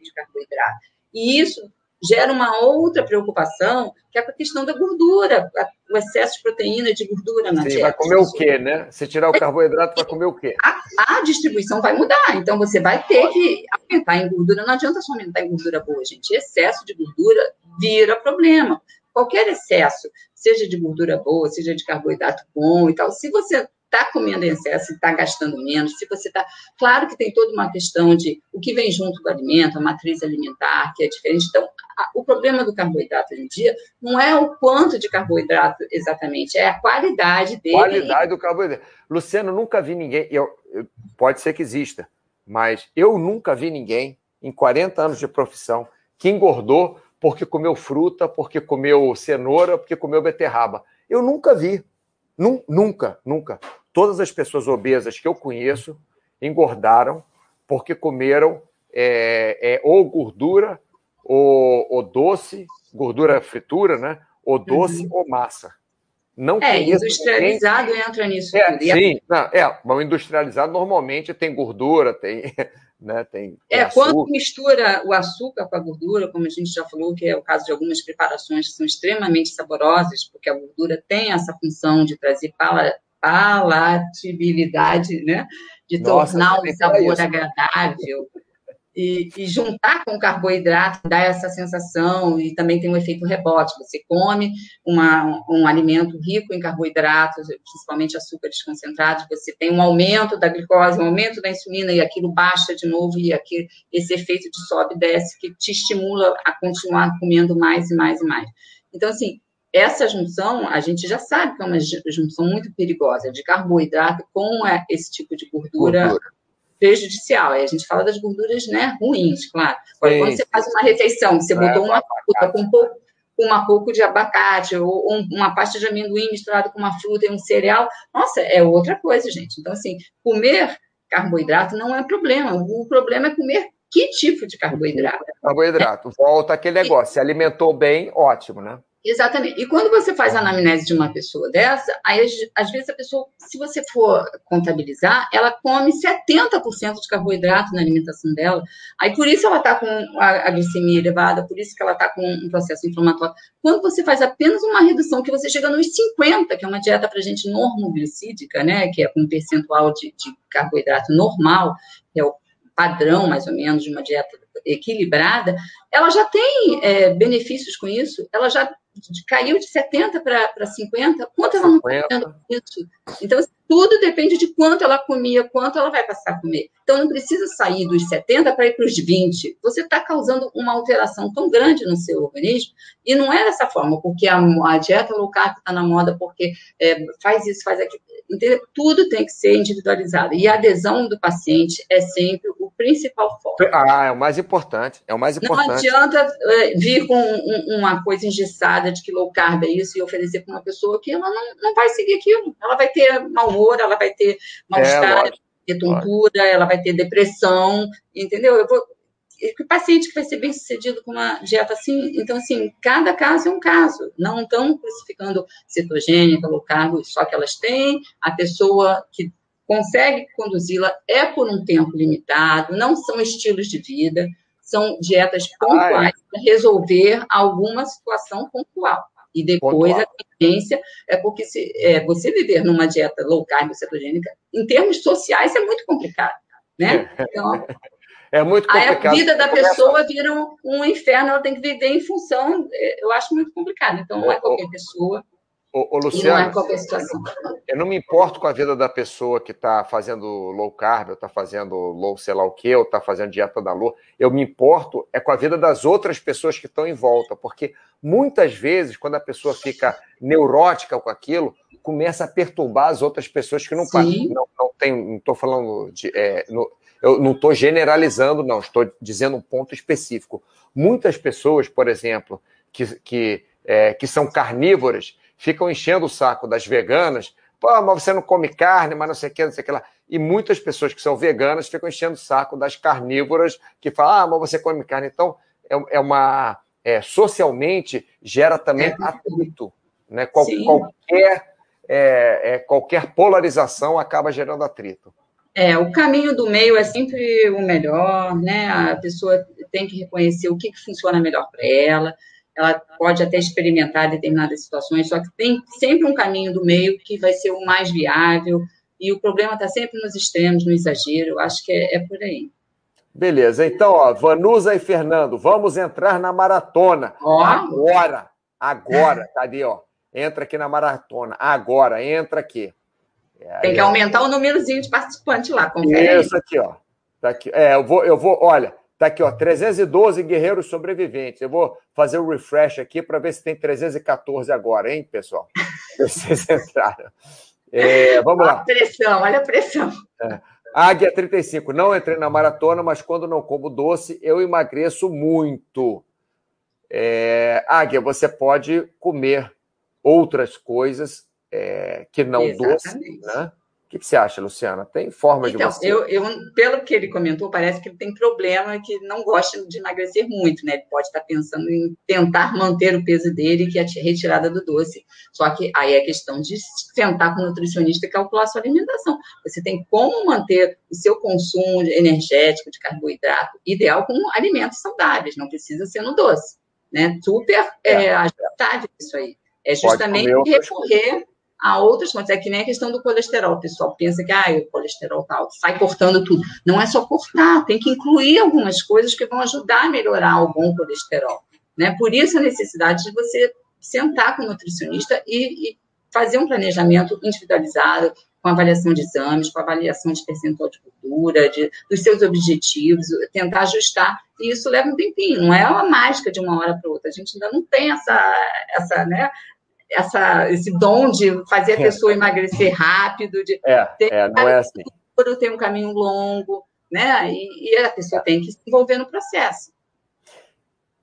de carboidrato. E isso gera uma outra preocupação, que é a questão da gordura, o excesso de proteína e de gordura na Sim, dieta. vai comer o quê, né? Se tirar o carboidrato, vai comer o quê? A, a, distribuição vai mudar, então você vai ter que aumentar em gordura. Não adianta só aumentar em gordura boa, gente. Excesso de gordura vira problema. Qualquer excesso, seja de gordura boa, seja de carboidrato bom e tal, se você está comendo em excesso, está gastando menos, se você está. Claro que tem toda uma questão de o que vem junto do alimento, a matriz alimentar, que é diferente. Então, a, o problema do carboidrato hoje em dia não é o quanto de carboidrato exatamente, é a qualidade dele. Qualidade do carboidrato. Luciano, nunca vi ninguém, eu, eu, pode ser que exista, mas eu nunca vi ninguém em 40 anos de profissão que engordou porque comeu fruta, porque comeu cenoura, porque comeu beterraba. Eu nunca vi. Nunca, nunca. Todas as pessoas obesas que eu conheço engordaram porque comeram é, é, ou gordura, ou, ou doce, gordura fritura, né? Ou doce uhum. ou massa. Não é, industrializado ninguém... entra nisso. É, sim, não, é, o industrializado normalmente tem gordura, tem, né, tem, tem É, açúcar. quando mistura o açúcar com a gordura, como a gente já falou, que é o caso de algumas preparações que são extremamente saborosas, porque a gordura tem essa função de trazer palatabilidade, né? De Nossa, tornar o sabor agradável e, e, juntar com o carboidrato dá essa sensação e também tem um efeito rebote. Você come uma, um alimento rico em carboidratos, principalmente açúcares concentrados, você tem um aumento da glicose, um aumento da insulina e aquilo baixa de novo e aqui, esse efeito de sobe e desce que te estimula a continuar comendo mais e mais e mais. Então, assim, essa junção, a gente já sabe que é uma junção muito perigosa de carboidrato com é, esse tipo de gordura. gordura prejudicial. Aí a gente fala das gorduras né, ruins, claro. Agora, quando você faz uma refeição, você é, botou uma fruta com um pouco, uma pouco de abacate ou uma pasta de amendoim misturada com uma fruta e um cereal, nossa, é outra coisa, gente. Então, assim, comer carboidrato não é problema. O problema é comer que tipo de carboidrato? Carboidrato. Volta aquele negócio. Se alimentou bem, ótimo, né? Exatamente. E quando você faz a anamnese de uma pessoa dessa, aí às vezes a pessoa, se você for contabilizar, ela come 70% de carboidrato na alimentação dela. Aí por isso ela está com a, glicemia elevada, por isso que ela está com um processo inflamatório. Quando você faz apenas uma redução, que você chega nos 50, que é uma dieta para gente normoglicídica, né, que é com um percentual de, de carboidrato normal, que é o padrão, mais ou menos, de uma dieta equilibrada, ela já tem é, benefícios com isso, ela já caiu de 70 para 50, quanto ela não está isso? Então, tudo depende de quanto ela comia, quanto ela vai passar a comer. Então, não precisa sair dos 70 para ir para os 20. Você está causando uma alteração tão grande no seu organismo, e não é dessa forma, porque a, a dieta low carb está na moda, porque é, faz isso, faz aquilo. Entendeu? Tudo tem que ser individualizado. E a adesão do paciente é sempre o principal foco. Ah, é o mais importante. É o mais importante. Não adianta é, vir com um, uma coisa engessada de que low carb é isso e oferecer para uma pessoa que ela não, não vai seguir aquilo. Ela vai ter mau humor, ela vai ter mal-estar, é, ter tontura, ela vai ter depressão, entendeu? Eu vou, o paciente que vai ser bem sucedido com uma dieta assim, então, assim, cada caso é um caso. Não estão crucificando cetogênica, low carb, só que elas têm. A pessoa que consegue conduzi-la é por um tempo limitado, não são estilos de vida, são dietas pontuais ah, é. para resolver alguma situação pontual. E depois pontual. a tendência é porque se, é, você viver numa dieta low carb cetogênica, em termos sociais, é muito complicado. Né? Então, é muito complicado. a vida da pessoa vira um, um, inferno, ela tem que viver em função. É, eu acho muito complicado. Então, não é qualquer pessoa. Ô, ô, Luciano, não é qualquer situação. Eu não me importo com a vida da pessoa que está fazendo low carb, ou está fazendo low sei lá o quê, ou está fazendo dieta da lua. Eu me importo é com a vida das outras pessoas que estão em volta, porque muitas vezes, quando a pessoa fica neurótica com aquilo, começa a perturbar as outras pessoas que não não, não tem, não estou falando de, é, no, eu não estou generalizando, não, estou dizendo um ponto específico. Muitas pessoas, por exemplo, que, que, é, que são carnívoras, ficam enchendo o saco das veganas. Pô, mas você não come carne, mas não sei o que, não sei o que lá. E muitas pessoas que são veganas ficam enchendo o saco das carnívoras que falam, ah, mas você come carne. Então, é, é uma. É, socialmente gera também é. atrito. Né? Qual, qualquer, é, é, qualquer polarização acaba gerando atrito. É, o caminho do meio é sempre o melhor, né? A pessoa tem que reconhecer o que, que funciona melhor para ela. Ela pode até experimentar determinadas situações, só que tem sempre um caminho do meio que vai ser o mais viável. E o problema está sempre nos extremos, no exagero. Eu acho que é, é por aí. Beleza. Então, ó, Vanusa e Fernando, vamos entrar na maratona. Ó. Agora. Agora. Cadê, ó? Entra aqui na maratona. Agora, entra aqui. É, Tem que aumentar o númerozinho de participantes lá, confere. Isso aqui, ó. Tá aqui. É, eu vou, eu vou, olha, tá aqui, ó, 312 guerreiros sobreviventes. Eu vou fazer o refresh aqui para ver se tem 314 agora, hein, pessoal? Vocês entraram. É, vamos olha lá. Olha a pressão, olha a pressão. É. Águia 35. Não entrei na maratona, mas quando não como doce, eu emagreço muito. É, Águia, você pode comer outras coisas é, que não Exatamente. doce, né? O que, que, você acha, Luciana? Tem forma então, de você... Eu, eu, pelo que ele comentou, parece que ele tem problema que não gosta de emagrecer muito, né? Ele pode estar pensando em tentar manter o peso dele, que é a retirada do doce. Só que aí é questão de sentar com o nutricionista e calcular a sua alimentação. Você tem como manter o seu consumo energético de carboidrato ideal com alimentos saudáveis, não precisa ser no doce. Né? Super é, é ajustável isso aí. É justamente recorrer a outras fontes. É que nem a questão do colesterol. O pessoal pensa que ah, o colesterol tá alto, sai cortando tudo. Não é só cortar, tem que incluir algumas coisas que vão ajudar a melhorar o bom colesterol. Né? Por isso a necessidade de você sentar com o nutricionista e, e fazer um planejamento individualizado, com avaliação de exames, com avaliação de percentual de gordura, de, dos seus objetivos, tentar ajustar. E isso leva um tempinho, não é uma mágica de uma hora para outra. A gente ainda não tem essa, essa, né, essa, esse dom de fazer a é. pessoa emagrecer rápido, de é, ter é, não é assim. tem um caminho longo, né? E, e, a pessoa tem que se envolver no processo.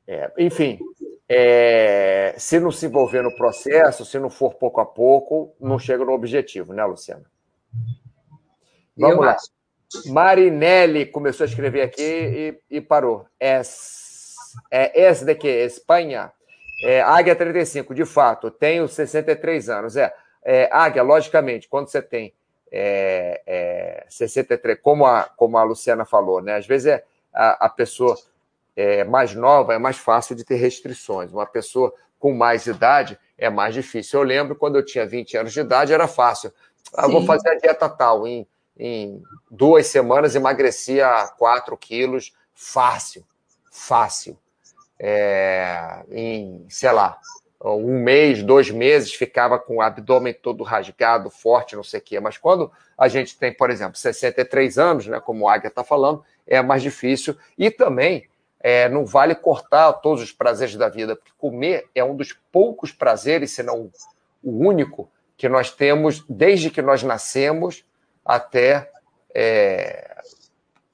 É, enfim, é, se não se envolver no processo, se não for pouco a pouco, não chega no objetivo, né, Luciana? Vamos Eu lá. Acho. Marinelli começou a escrever aqui e, e parou. É, é esse daqui, Espanha. É, Águia 35, de fato, tenho 63 anos. É, é Águia, logicamente, quando você tem é, é, 63, como a, como a Luciana falou, né? Às vezes é, a, a pessoa é, mais nova é mais fácil de ter restrições. Uma pessoa com mais idade é mais difícil. Eu lembro quando eu tinha 20 anos de idade, era fácil. Ah, vou fazer a dieta tal. Em, em duas semanas emagrecia 4 quilos, fácil. Fácil é, em, sei lá, um mês, dois meses, ficava com o abdômen todo rasgado, forte, não sei o quê. Mas quando a gente tem, por exemplo, 63 anos, né, como o Águia está falando, é mais difícil. E também é, não vale cortar todos os prazeres da vida, porque comer é um dos poucos prazeres, se não o único, que nós temos desde que nós nascemos até é,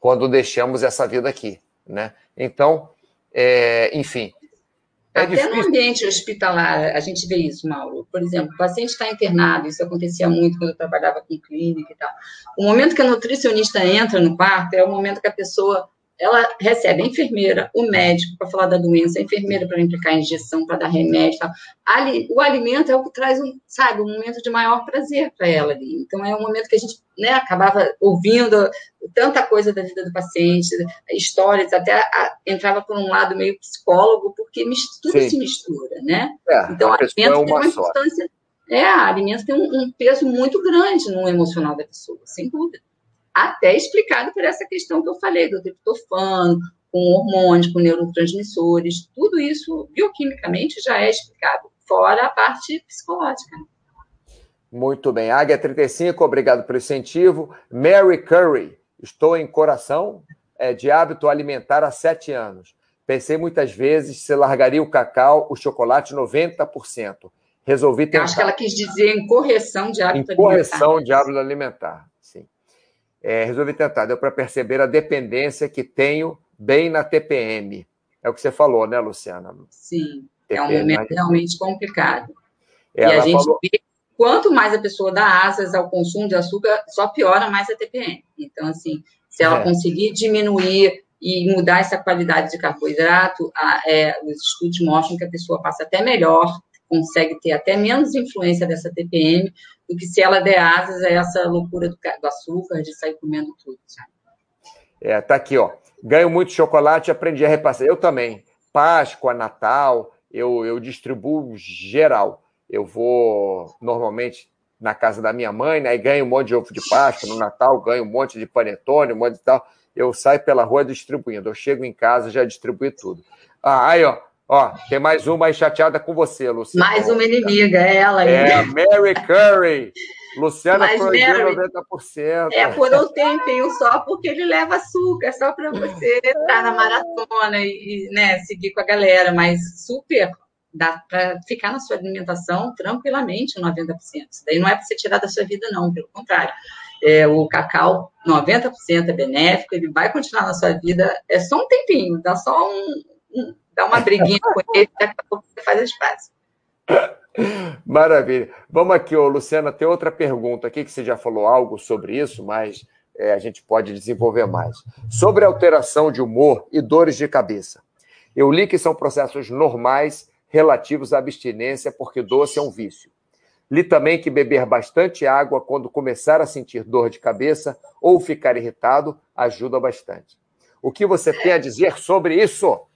quando deixamos essa vida aqui. Né? Então, é, enfim. É Até difícil. no ambiente hospitalar, a gente vê isso, Mauro. Por exemplo, o paciente está internado, isso acontecia muito quando eu trabalhava com clínica e tal. O momento que a nutricionista entra no quarto é o momento que a pessoa ela recebe a enfermeira, o médico para falar da doença, a enfermeira para implicar a injeção, para dar remédio. Tal. O alimento é o que traz, um, sabe, um momento de maior prazer para ela ali. Então, é um momento que a gente né, acabava ouvindo tanta coisa da vida do paciente, histórias, até a, entrava por um lado meio psicólogo, porque tudo Sim. se mistura, né? É, então, o alimento é uma tem uma só. importância. É, o alimento tem um, um peso muito grande no emocional da pessoa, sem dúvida até explicado por essa questão que eu falei, do triptofano, com hormônios, com neurotransmissores, tudo isso bioquimicamente já é explicado, fora a parte psicológica. Muito bem. Águia 35, obrigado pelo incentivo. Mary Curry, estou em coração é, de hábito alimentar há sete anos. Pensei muitas vezes se largaria o cacau, o chocolate 90%. Resolvi tentar. acho que ela quis dizer em correção de hábito em alimentar. correção de hábito alimentar é, resolvi tentar, deu para perceber a dependência que tenho bem na TPM. É o que você falou, né, Luciana? Sim, TPM, é um momento realmente complicado. E a gente falou... vê que quanto mais a pessoa dá asas ao consumo de açúcar, só piora mais a TPM. Então, assim, se ela é. conseguir diminuir e mudar essa qualidade de carboidrato, a, é, os estudos mostram que a pessoa passa até melhor, consegue ter até menos influência dessa TPM do que se ela der asas a essa loucura do, do açúcar, de sair comendo tudo, sabe? É, tá aqui, ó. Ganho muito chocolate aprendi a repassar. Eu também. Páscoa, Natal, eu, eu distribuo geral. Eu vou normalmente na casa da minha mãe, né? E ganho um monte de ovo de Páscoa. No Natal, ganho um monte de panetone, um monte de tal. Eu saio pela rua distribuindo. Eu chego em casa já distribuí tudo. Ah, aí, ó. Ó, tem mais uma aí chateada com você, Luciana. Mais uma inimiga, é ela aí. É, Mary Curry. Luciana proibiu 90%. É por um tempinho só, porque ele leva açúcar, só para você estar na maratona e né, seguir com a galera, mas super dá para ficar na sua alimentação tranquilamente 90%. Isso daí não é para você tirar da sua vida, não, pelo contrário. É, o cacau, 90% é benéfico, ele vai continuar na sua vida, é só um tempinho, dá só um, um dá uma briguinha com ele, daqui a pouco você faz pazes. Maravilha. Vamos aqui, ô, Luciana, tem outra pergunta aqui que você já falou algo sobre isso, mas é, a gente pode desenvolver mais. Sobre alteração de humor e dores de cabeça. Eu li que são processos normais relativos à abstinência, porque doce é um vício. Li também que beber bastante água quando começar a sentir dor de cabeça ou ficar irritado ajuda bastante. O que você tem a dizer sobre isso?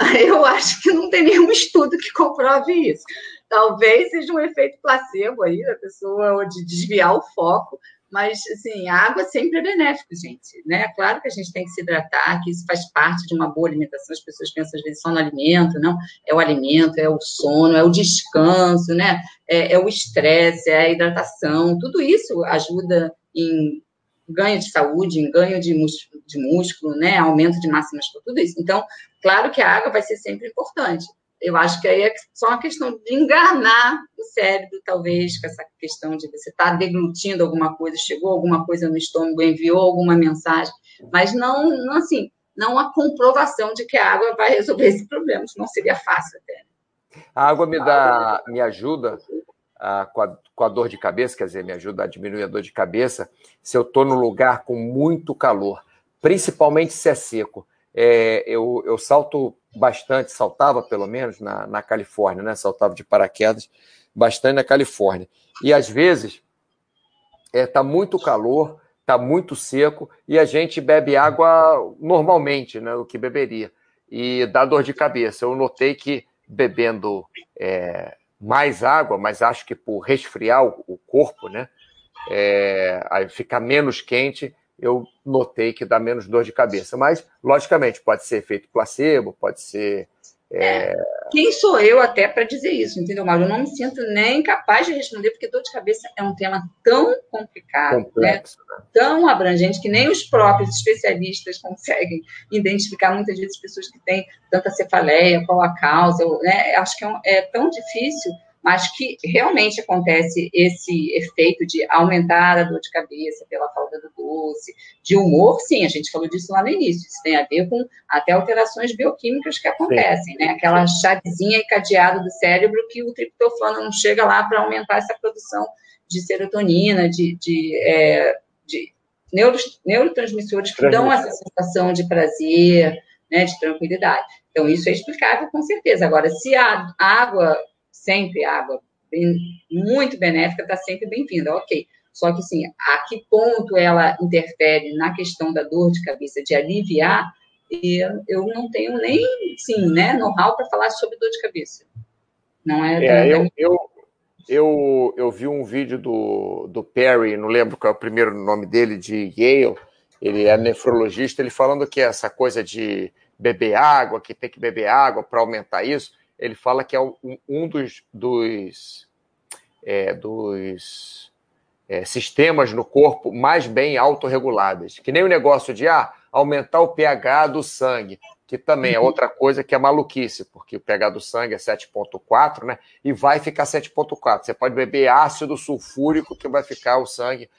Eu acho que não tem nenhum estudo que comprove isso. Talvez seja um efeito placebo aí da pessoa, de desviar o foco, mas, assim, a água sempre é benéfica, gente, né? Claro que a gente tem que se hidratar, que isso faz parte de uma boa alimentação. As pessoas pensam, às vezes, só no alimento, não. É o alimento, é o sono, é o descanso, né? É, é o estresse, é a hidratação. Tudo isso ajuda em ganho de saúde, em ganho de músculo, de músculo né? Aumento de massa muscular, tudo isso. Então, claro que a água vai ser sempre importante eu acho que aí é só uma questão de enganar o cérebro, talvez, com essa questão de você estar tá deglutindo alguma coisa, chegou alguma coisa no estômago, enviou alguma mensagem, mas não, não assim, não a comprovação de que a água vai resolver esse problema, não seria fácil até. A água me dá, me ajuda a, com, a, com a dor de cabeça, quer dizer, me ajuda a diminuir a dor de cabeça se eu estou num lugar com muito calor, principalmente se é seco. É, eu, eu salto bastante, saltava pelo menos na, na Califórnia, né? Saltava de paraquedas bastante na Califórnia. E às vezes está é, tá muito calor, está muito seco e a gente bebe água normalmente, né? O que beberia. E dá dor de cabeça. Eu notei que bebendo é, mais água, mas acho que por resfriar o, corpo, né? É, ficar menos quente, eu notei que dá menos dor de cabeça. Mas, logicamente, pode ser efeito placebo, pode ser. É... Quem sou eu até para dizer isso, entendeu, Mauro? Eu não me sinto nem capaz de responder, porque dor de cabeça é um tema tão complicado, né? Complexo, né? Né? tão abrangente, que nem os próprios especialistas conseguem identificar muitas vezes pessoas que têm tanta cefaleia, qual a causa, né? Acho que é, um, é tão difícil mas que realmente acontece esse efeito de aumentar a dor de cabeça pela falta do doce, de humor, sim, a gente falou disso lá no início, isso tem a ver com até alterações bioquímicas que acontecem, sim. né? Aquela chavezinha encadeada do cérebro que o triptofano não chega lá para aumentar essa produção de serotonina, de, de, é, de neurotransmissores que dão essa sensação de prazer, né, de tranquilidade. Então, isso é explicável com certeza. Agora, se a água sempre água bem, muito benéfica, está sempre bem-vinda, ok. Só que, assim, a que ponto ela interfere na questão da dor de cabeça, de aliviar, eu não tenho nem, sim, né, know-how para falar sobre dor de cabeça. Não é... é eu, eu, eu, eu vi um vídeo do, do Perry, não lembro qual é o primeiro nome dele, de Yale, ele é nefrologista, ele falando que essa coisa de beber água, que tem que beber água para aumentar isso, ele fala que é um, dos, dos, é, dos é, sistemas no corpo mais bem autorregulados. Que nem o negócio de ah, aumentar o pH do sangue, que também é uhum. outra coisa que é maluquice, porque o pH do sangue é 7,4, né? E vai ficar 7,4. Você pode beber ácido sulfúrico, que vai ficar o sangue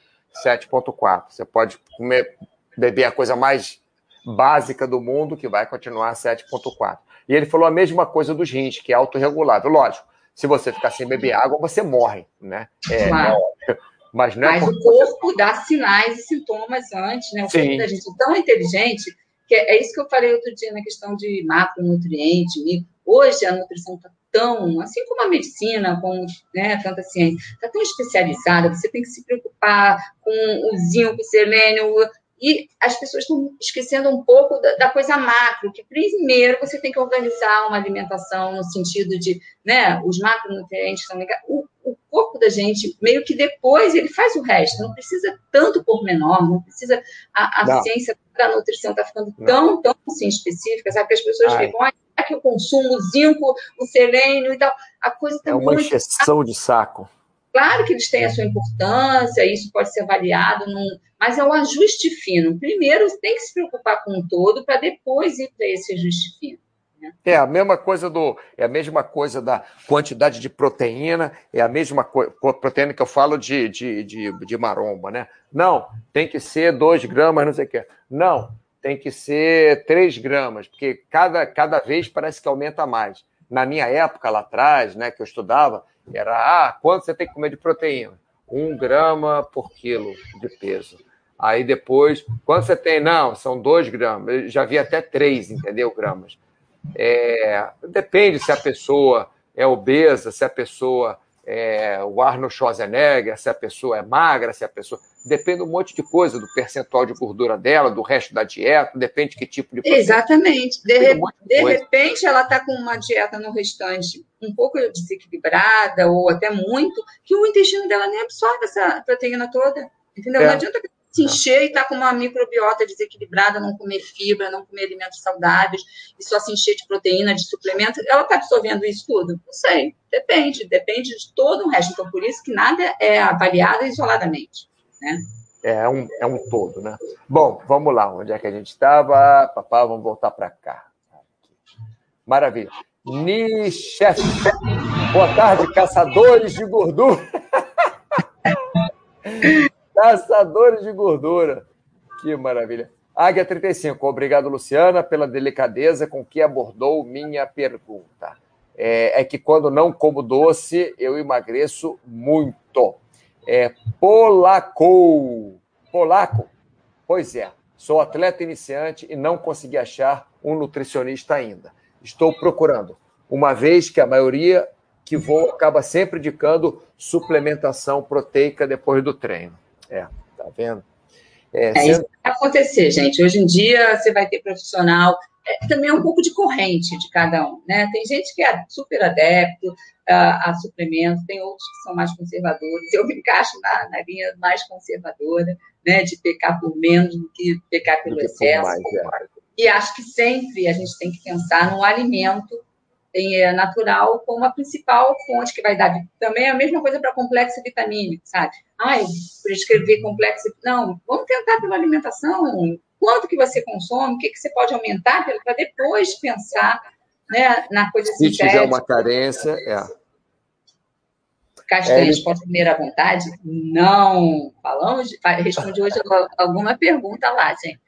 7,4. Você pode comer, beber a coisa mais básica do mundo, que vai continuar 7,4. E ele falou a mesma coisa dos rins, que é autorregulável. Lógico, se você ficar sem beber água, você morre, né? É, claro. É mas não é Mas o corpo dá sinais e sintomas antes, né? O Sim. corpo da gente é tão inteligente que é, isso que eu falei outro dia na questão de macronutriente. Hoje a nutrição está tão, assim como a medicina, com né, tanta ciência, está tão especializada, você tem que se preocupar com o zinco, o selênio, e as pessoas estão esquecendo um pouco da, da, coisa macro, que primeiro você tem que organizar uma alimentação no sentido de, né, os macronutrientes estão ligados. O, o corpo da gente, meio que depois, ele faz o resto. Não precisa tanto pormenor, não precisa. A, a ciência da nutrição está ficando não. tão, tão assim, específica, sabe? Que as pessoas Ai. ficam, ah, que eu consumo zinco, o selênio e tal. A coisa está É uma muito... encheção de saco. Claro que eles têm a sua importância, isso pode ser avaliado, num, mas é um ajuste fino. Primeiro, tem que se preocupar com o todo para depois ir para esse ajuste fino. Né? É a mesma coisa do, é a mesma coisa da quantidade de proteína, é a mesma coisa, proteína que eu falo de, de, de, de maromba, né? Não, tem que ser 2 gramas, não sei o quê. Não, tem que ser 3 gramas, porque cada, cada vez parece que aumenta mais. Na minha época lá atrás, né, que eu estudava, era ah, quanto você tem que comer de proteína? Um grama por quilo de peso. Aí depois, quanto você tem? Não, são dois gramas. Eu já vi até três, entendeu? Gramas. É, depende se a pessoa é obesa, se a pessoa é o Arnold Schwarzenegger, se a pessoa é magra, se a pessoa. Depende de um monte de coisa, do percentual de gordura dela, do resto da dieta, depende de que tipo de. Exatamente. De, re... um de repente, ela está com uma dieta no restante um pouco desequilibrada, ou até muito, que o intestino dela nem absorve essa proteína toda. Entendeu? É. Não adianta se encher e estar tá com uma microbiota desequilibrada, não comer fibra, não comer alimentos saudáveis, e só se encher de proteína, de suplemento, ela está absorvendo isso tudo? Não sei, depende, depende de todo o resto. Então, por isso que nada é avaliado isoladamente, né? É um, é um todo, né? Bom, vamos lá, onde é que a gente estava? Papá, vamos voltar para cá. Maravilha. Nichef. Boa tarde, caçadores de gordura. Caçadores de gordura. Que maravilha. Águia 35, obrigado, Luciana, pela delicadeza com que abordou minha pergunta. É, é que quando não como doce, eu emagreço muito. É Polaco. Polaco? Pois é, sou atleta iniciante e não consegui achar um nutricionista ainda. Estou procurando, uma vez que a maioria que vou acaba sempre indicando suplementação proteica depois do treino. É, tá vendo? É, é isso vai acontecer, gente. Hoje em dia você vai ter profissional. É, também é um pouco de corrente de cada um, né? Tem gente que é super adepto a, a suplementos, tem outros que são mais conservadores. Eu me encaixo na, na linha mais conservadora, né? De pecar por menos do que pecar pelo excesso. Mais, é. E acho que sempre a gente tem que pensar no alimento é, natural como a principal fonte que vai dar. Também é a mesma coisa para complexo vitamínico, sabe? Ai, prescrever complexo. Não, vamos tentar pela alimentação. Quanto que você consome, o que, que você pode aumentar para depois pensar né, na coisa Se sintética. tiver uma carência, é. Castanhas é, pode comer à vontade? Não. Falamos, respondi hoje alguma pergunta lá, gente.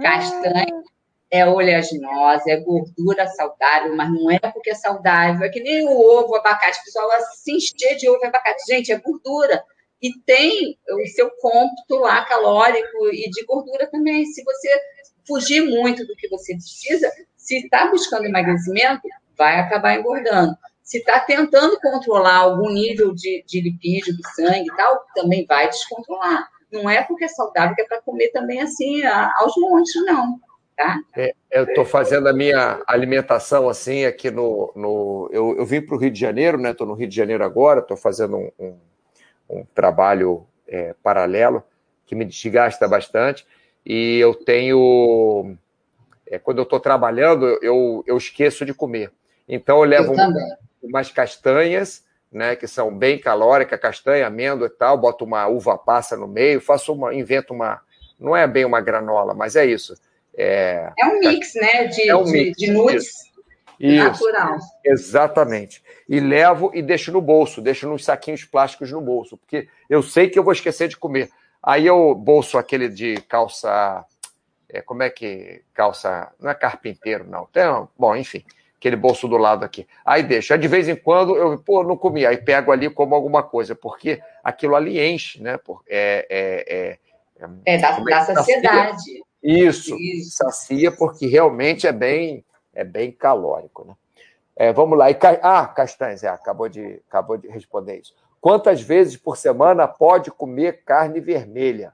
Castanha é oleaginosa, é gordura saudável, mas não é porque é saudável. É que nem o ovo, o abacate. O pessoal se encher de ovo e abacate. Gente, é gordura. E tem o seu cômputo lá calórico e de gordura também. Se você fugir muito do que você precisa, se está buscando emagrecimento, vai acabar engordando. Se está tentando controlar algum nível de, de lipídio do sangue e tal, também vai descontrolar. Não é porque é saudável que é para comer também assim aos montes, não tá? É, eu estou fazendo a minha alimentação assim aqui no. no eu, eu vim para o Rio de Janeiro, né? Estou no Rio de Janeiro agora, estou fazendo um, um, um trabalho é, paralelo que me desgasta bastante. E eu tenho. É, quando eu estou trabalhando, eu, eu esqueço de comer. Então eu levo eu umas castanhas, né? Que são bem calóricas, castanha, amêndoa e tal, boto uma uva passa no meio, faço uma, invento uma. Não é bem uma granola, mas é isso é, é um mix, né? De, é um de, mix, de nudes isso, natural. exatamente. E levo e deixo no bolso, deixo nos saquinhos plásticos no bolso, porque eu sei que eu vou esquecer de comer. Aí eu bolso aquele de calça. É, como é que. Calça. Não é carpinteiro, não. Tem, bom, enfim aquele bolso do lado aqui. Aí deixa. Aí de vez em quando eu, pô, não comi. Aí pego ali como alguma coisa, porque aquilo ali enche, né? É, é, é, é, é da, é da saciedade. Isso, Isso, sacia, porque realmente é bem, é bem calórico. Né? É, vamos lá. E, ah, Castanhas, é, acabou, de, acabou de responder isso. Quantas vezes por semana pode comer carne vermelha?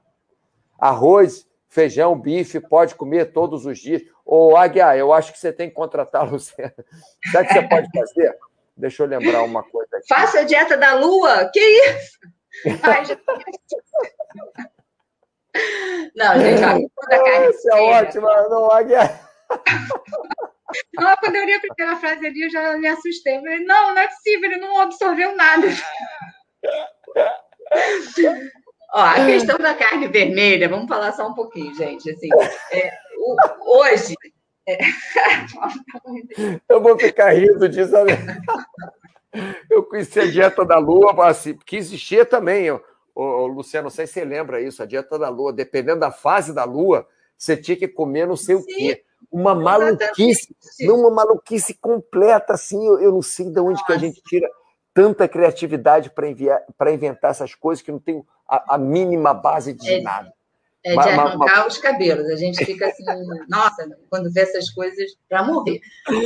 Arroz, feijão, bife, pode comer todos os dias? Ô, Aguiar, eu acho que você tem que contratar a Luciana. O que você pode fazer? Deixa eu lembrar uma coisa aqui. Faça a dieta da lua? Que isso? Ai, não, gente, ó, a carne Isso é ótimo, não, Águia. Não, quando eu li a primeira frase ali, eu já me assustei. Eu falei, não, não é possível, ele não absorveu nada. Ó, a questão da carne vermelha, vamos falar só um pouquinho, gente. Assim, é, o, hoje. É... eu vou ficar rindo disso. Eu conheci a dieta da lua, assim, que existia também. Eu, Ô, Luciano, não sei se você lembra isso, a dieta da lua, dependendo da fase da lua, você tinha que comer não sei Sim. o quê. uma maluquice, não uma maluquice completa, assim, eu, eu não sei de onde Nossa. que a gente tira tanta criatividade para inventar essas coisas que não tem a, a mínima base de é, nada. É de arrancar os cabelos. A gente fica assim, nossa, quando vê essas coisas, para morrer.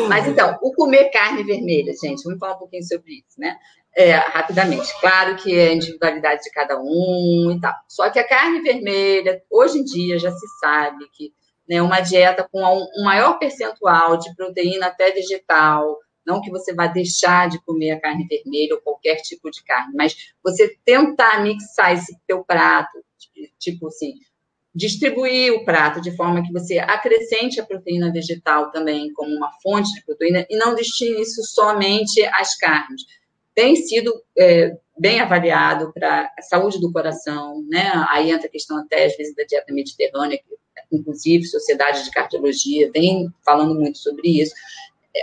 Mas então, o comer carne vermelha, gente, vamos falar um pouquinho sobre isso, né? É, rapidamente. Claro que é a individualidade de cada um e tal. Só que a carne vermelha, hoje em dia, já se sabe que né, uma dieta com um maior percentual de proteína até vegetal, não que você vá deixar de comer a carne vermelha ou qualquer tipo de carne, mas você tentar mixar esse teu prato, tipo assim, distribuir o prato de forma que você acrescente a proteína vegetal também como uma fonte de proteína e não destine isso somente às carnes. Tem sido é, bem avaliado para a saúde do coração, né? Aí entra a questão até, às vezes, da dieta mediterrânea, que, inclusive, Sociedade de Cardiologia vem falando muito sobre isso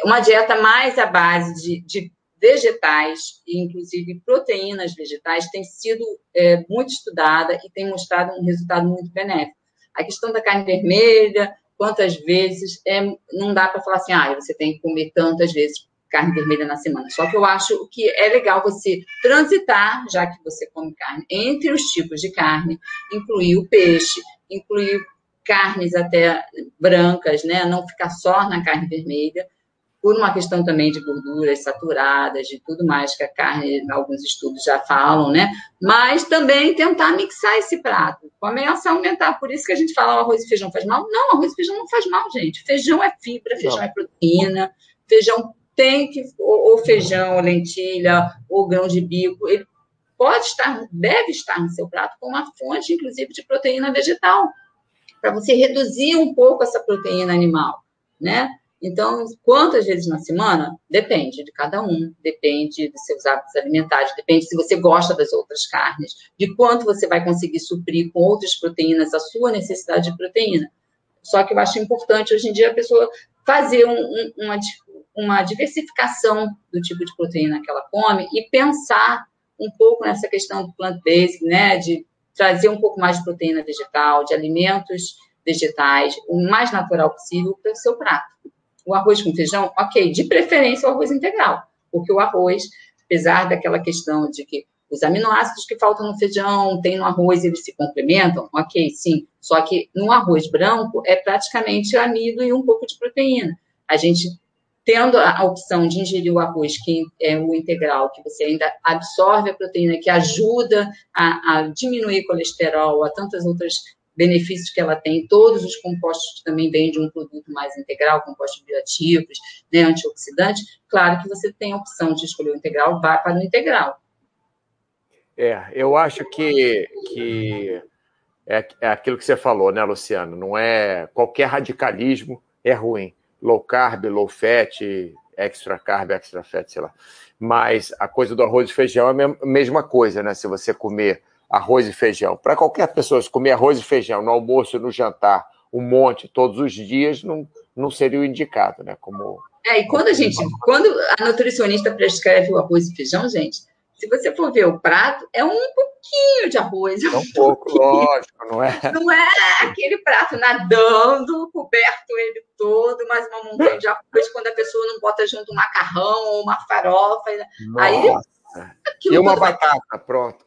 uma dieta mais à base de, de vegetais, inclusive proteínas vegetais, tem sido é, muito estudada e tem mostrado um resultado muito benéfico. A questão da carne vermelha, quantas vezes, é, não dá para falar assim, ah, você tem que comer tantas vezes carne vermelha na semana. Só que eu acho que é legal você transitar, já que você come carne, entre os tipos de carne, incluir o peixe, incluir carnes até brancas, né? Não ficar só na carne vermelha por uma questão também de gorduras saturadas, de tudo mais que a carne, alguns estudos já falam, né? Mas também tentar mixar esse prato. Começa a aumentar. Por isso que a gente fala o arroz e feijão faz mal. Não, arroz e feijão não faz mal, gente. Feijão é fibra, feijão não. é proteína, feijão tem que, ou, ou feijão, ou lentilha, ou grão de bico, ele pode estar, deve estar no seu prato como uma fonte, inclusive, de proteína vegetal, para você reduzir um pouco essa proteína animal, né? Então, quantas vezes na semana? Depende de cada um, depende dos seus hábitos alimentares, depende se você gosta das outras carnes, de quanto você vai conseguir suprir com outras proteínas a sua necessidade de proteína. Só que eu acho importante hoje em dia a pessoa fazer um, um, uma, uma diversificação do tipo de proteína que ela come e pensar um pouco nessa questão do plant-based, né, de trazer um pouco mais de proteína vegetal, de alimentos vegetais, o mais natural possível para o seu prato o arroz com feijão, ok, de preferência o arroz integral, porque o arroz, apesar daquela questão de que os aminoácidos que faltam no feijão tem no arroz, eles se complementam, ok, sim, só que no arroz branco é praticamente amido e um pouco de proteína. A gente tendo a opção de ingerir o arroz, que é o integral, que você ainda absorve a proteína, que ajuda a, a diminuir colesterol, a tantas outras benefícios que ela tem, todos os compostos que também vêm de um produto mais integral, compostos bioativos, né, antioxidantes, claro que você tem a opção de escolher o integral, vá para o integral. É, eu acho que, que é, é aquilo que você falou, né, Luciano? Não é qualquer radicalismo é ruim. Low carb, low fat, extra carb, extra fat, sei lá. Mas a coisa do arroz e feijão é a mesma coisa, né? Se você comer arroz e feijão. Para qualquer pessoa, se comer arroz e feijão no almoço no jantar, um monte todos os dias, não, não seria o indicado, né? Como, é, e quando a gente, quando a nutricionista prescreve o arroz e feijão, gente, se você for ver o prato, é um pouquinho de arroz. É um, um pouco, lógico, não é? Não é aquele prato nadando, coberto ele todo, mais uma montanha de arroz, quando a pessoa não bota junto um macarrão ou uma farofa. Nossa. Aí e uma batata, vai... pronto.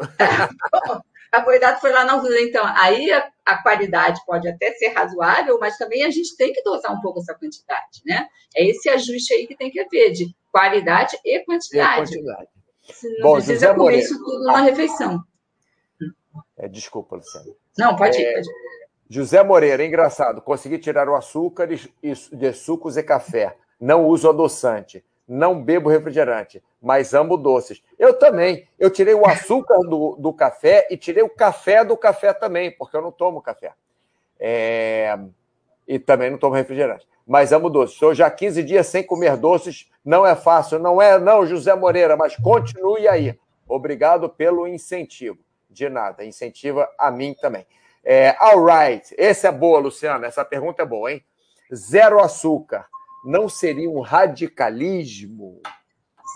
a cuidado foi lá na altura. Então, aí a, a, qualidade pode até ser razoável, mas também a gente tem que dosar um pouco essa quantidade, né? É esse ajuste aí que tem que haver, de qualidade e quantidade. E quantidade. Não Bom, precisa José comer isso tudo numa refeição. É, desculpa, Luciano. Não, pode ir, é, pode ir. José Moreira, engraçado, consegui tirar o açúcar de sucos e café. Não uso adoçante não bebo refrigerante, mas amo doces. Eu também. Eu tirei o açúcar do, do café e tirei o café do café também, porque eu não tomo café. É... E também não tomo refrigerante. Mas amo doces. Estou já 15 dias sem comer doces. Não é fácil, não é, não, José Moreira, mas continue aí. Obrigado pelo incentivo. De nada. Incentiva a mim também. É, all right. Essa é boa, Luciana. Essa pergunta é boa, hein? Zero açúcar não seria um radicalismo?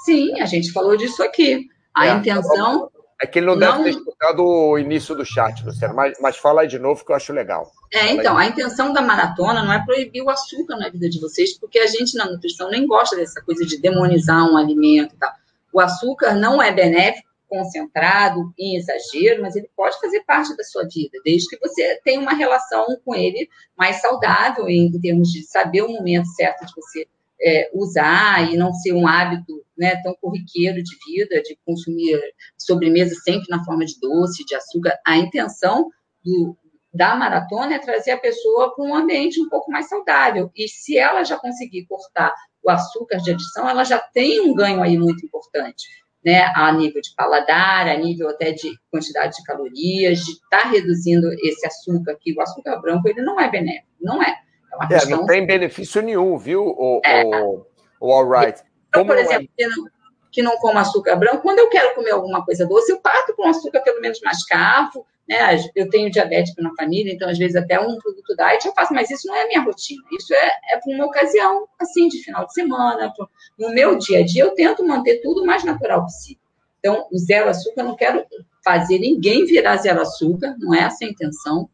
Sim, a gente falou disso aqui. A é, intenção É que ele não, não, deve ter escutado o início do chat, Luciano, mas, mas fala aí de novo que eu acho legal. É, então, a intenção da maratona não é proibir o açúcar na vida de vocês, porque a gente na nutrição nem gosta dessa coisa de demonizar um alimento e tal. O açúcar não é benéfico concentrado, em exagero, mas ele pode fazer parte da sua vida, desde que você tenha uma relação com ele mais saudável, em, em termos de saber o momento certo de você é, usar e não ser um hábito né, tão corriqueiro de vida, de consumir sobremesa sempre na forma de doce, de açúcar. A intenção do, da maratona é trazer a pessoa para um ambiente um pouco mais saudável. E se ela já conseguir cortar o açúcar de adição, ela já tem um ganho aí muito importante né, a nível de paladar, a nível até de quantidade de calorias, de estar tá reduzindo esse açúcar, que o açúcar branco ele não é benéfico, não é. É, uma questão... é não tem benefício nenhum, viu, o, é. o, o all right. Então, por é exemplo, é... que não como açúcar branco, quando eu quero comer alguma coisa doce, eu parto com açúcar pelo menos mais cavo, né? Eu tenho diabético na família, então às vezes até um produto diet eu faço, mas isso não é a minha rotina. Isso é, é para uma ocasião, assim, de final de semana. No meu dia a dia, eu tento manter tudo o mais natural possível. Então, o zero açúcar, eu não quero fazer ninguém virar zero açúcar, não é essa a intenção.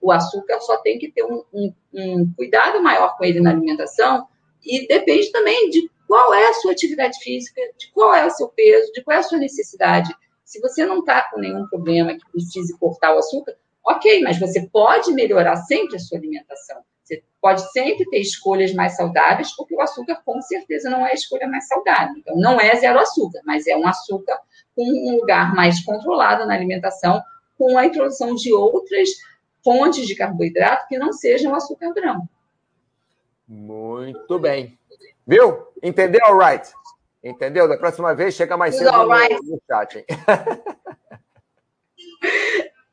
O açúcar só tem que ter um, um, um cuidado maior com ele na alimentação e depende também de qual é a sua atividade física, de qual é o seu peso, de qual é a sua necessidade se você não está com nenhum problema que precise cortar o açúcar, ok, mas você pode melhorar sempre a sua alimentação. Você pode sempre ter escolhas mais saudáveis, porque o açúcar com certeza não é a escolha mais saudável. Então, não é zero açúcar, mas é um açúcar com um lugar mais controlado na alimentação, com a introdução de outras fontes de carboidrato que não sejam açúcar branco. Muito bem. Viu? Entendeu, right? Entendeu? Da próxima vez chega mais cedo no, no chat. Hein?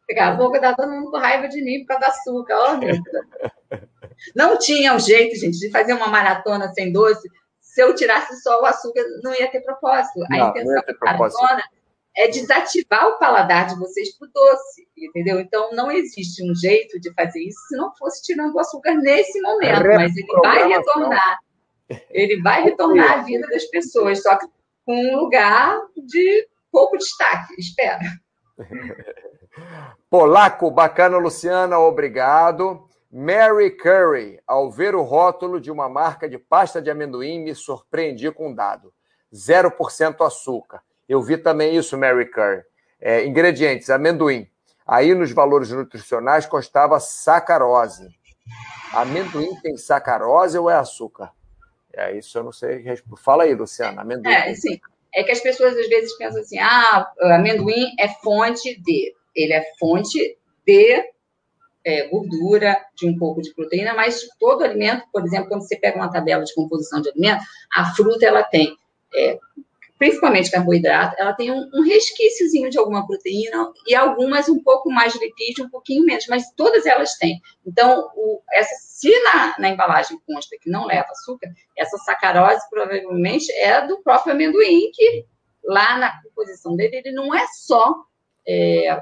Daqui a pouco tá todo mundo com raiva de mim por causa do açúcar. Ó, não tinha um jeito, gente, de fazer uma maratona sem doce. Se eu tirasse só o açúcar, não ia ter propósito. A não, intenção da maratona é desativar o paladar de vocês para o doce, entendeu? Então, não existe um jeito de fazer isso se não fosse tirando o açúcar nesse momento, mas ele vai retornar ele vai retornar à vida das pessoas, só que com um lugar de pouco destaque, espera. Polaco, bacana, Luciana, obrigado. Mary Curry, ao ver o rótulo de uma marca de pasta de amendoim, me surpreendi com um dado: 0% açúcar. Eu vi também isso, Mary Curry. É, ingredientes: amendoim. Aí nos valores nutricionais constava sacarose. Amendoim tem sacarose ou é açúcar? É, isso eu não sei. Fala aí, Luciana, amendoim. É, sim. É que as pessoas às vezes pensam assim: ah, amendoim é fonte de. Ele é fonte de é, gordura, de um pouco de proteína, mas todo alimento, por exemplo, quando você pega uma tabela de composição de alimento, a fruta ela tem é, principalmente carboidrato, ela tem um, um resquíciozinho de alguma proteína e algumas um pouco mais de lipídio, um pouquinho menos, mas todas elas têm. Então, o, essa, se na, na, embalagem consta que não leva açúcar, essa sacarose provavelmente é do próprio amendoim, que lá na composição dele, ele não é só é,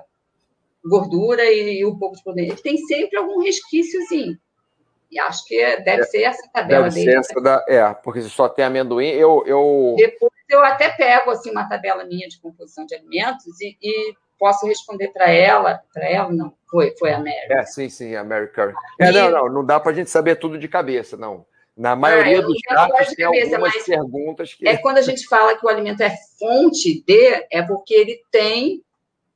gordura e, e um pouco de proteína, ele tem sempre algum resquíciozinho. E acho que deve é, ser essa tabela deve dele. Ser essa da, é, porque se só tem amendoim, eu, eu. Depois eu até pego assim, uma tabela minha de composição de alimentos e, e posso responder para ela. Para ela, não, foi, foi a Mary. É, sim, sim, a Mary Curry. É, não, não, não dá para a gente saber tudo de cabeça, não. Na maioria ah, dos casos, tem cabeça, algumas perguntas que. É quando a gente fala que o alimento é fonte de, é porque ele tem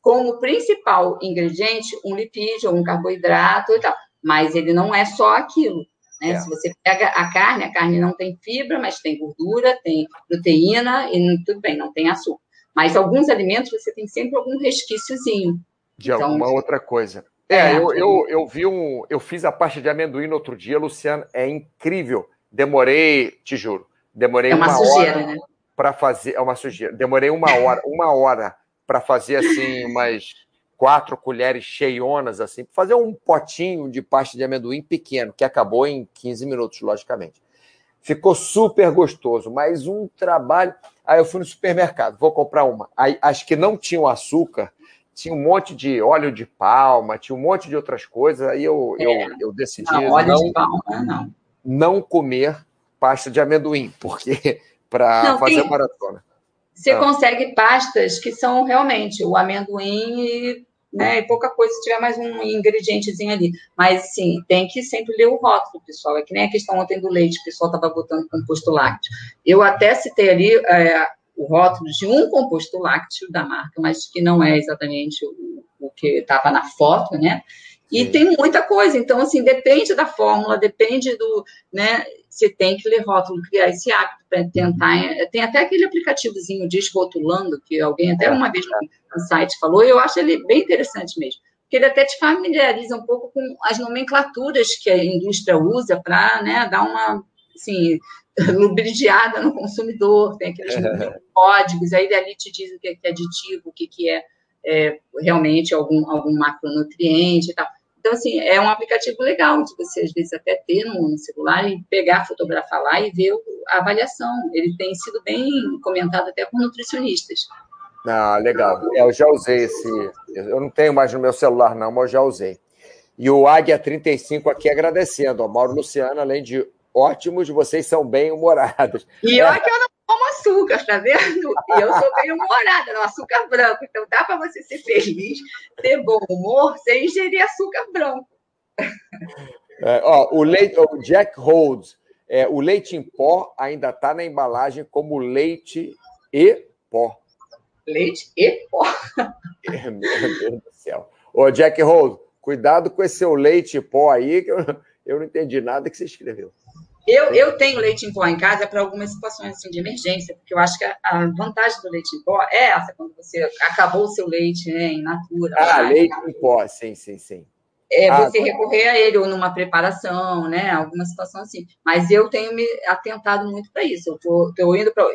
como principal ingrediente um lipídio, um carboidrato e tal mas ele não é só aquilo. Né? É. Se você pega a carne, a carne não tem fibra, mas tem gordura, tem proteína e tudo bem, não tem açúcar. Mas alguns alimentos você tem sempre algum resquíciozinho. De então, alguma outra coisa. É, é eu, eu, eu vi um. Eu fiz a parte de amendoim no outro dia, Luciano, é incrível. Demorei, te juro, demorei é uma, uma sujeira, hora né? para fazer. É uma sujeira. Demorei uma hora, uma hora para fazer assim umas quatro colheres cheionas, assim, para fazer um potinho de pasta de amendoim pequeno, que acabou em 15 minutos, logicamente. Ficou super gostoso, mas um trabalho. Aí eu fui no supermercado, vou comprar uma. Aí, as que não tinham açúcar, tinha um monte de óleo de palma, tinha um monte de outras coisas. Aí eu, é. eu, eu decidi não, óleo não, de palma, não. não comer pasta de amendoim, porque para fazer tem... maratona. você ah. consegue pastas que são realmente o amendoim e, né, e pouca coisa se tiver mais um ingredientezinho ali. Mas, sim, tem que sempre ler o rótulo, pessoal. É que nem a questão ontem do leite, o pessoal estava botando composto lácteo. Eu até citei ali é, o rótulo de um composto lácteo da marca, mas que não é exatamente o, o que estava na foto, né? E Sim. tem muita coisa, então, assim, depende da fórmula, depende do, né, você tem que ler rótulo, criar esse hábito para tentar, tem até aquele aplicativozinho Desrotulando, que alguém até uma vez no site falou, e eu acho ele bem interessante mesmo, porque ele até te familiariza um pouco com as nomenclaturas que a indústria usa para, né, dar uma, assim, lubridiada no consumidor, tem aqueles códigos, aí dali te diz o que é aditivo, o que, que é, é realmente algum, algum macronutriente e tal. Então, assim, é um aplicativo legal de você, às vezes, até ter no celular e pegar, fotografar lá e ver a avaliação. Ele tem sido bem comentado até por nutricionistas. Ah, legal. É, eu já usei esse. Eu não tenho mais no meu celular, não, mas eu já usei. E o Águia 35 aqui agradecendo. O Mauro Luciano, além de ótimos, vocês são bem humorados. E olha que eu não como açúcar, tá vendo? E eu sou bem humorada, no açúcar branco. Então dá para você ser feliz, ter bom humor, sem ingerir açúcar branco. É, ó, o, leite, o Jack Holds, é, o leite em pó ainda está na embalagem como leite e pó. Leite e pó. É, meu Deus do céu. Ô, Jack Holds, cuidado com esse seu leite e pó aí, que eu, eu não entendi nada que você escreveu. Eu, eu tenho leite em pó em casa para algumas situações assim, de emergência, porque eu acho que a, a, vantagem do leite em pó é essa, quando você acabou o seu leite né, em natura. Ah, leite em pó, sim, sim, sim. É ah, você tá. recorrer a ele ou numa preparação, né? Alguma situação assim. Mas eu tenho me atentado muito para isso. Eu tô, tô indo para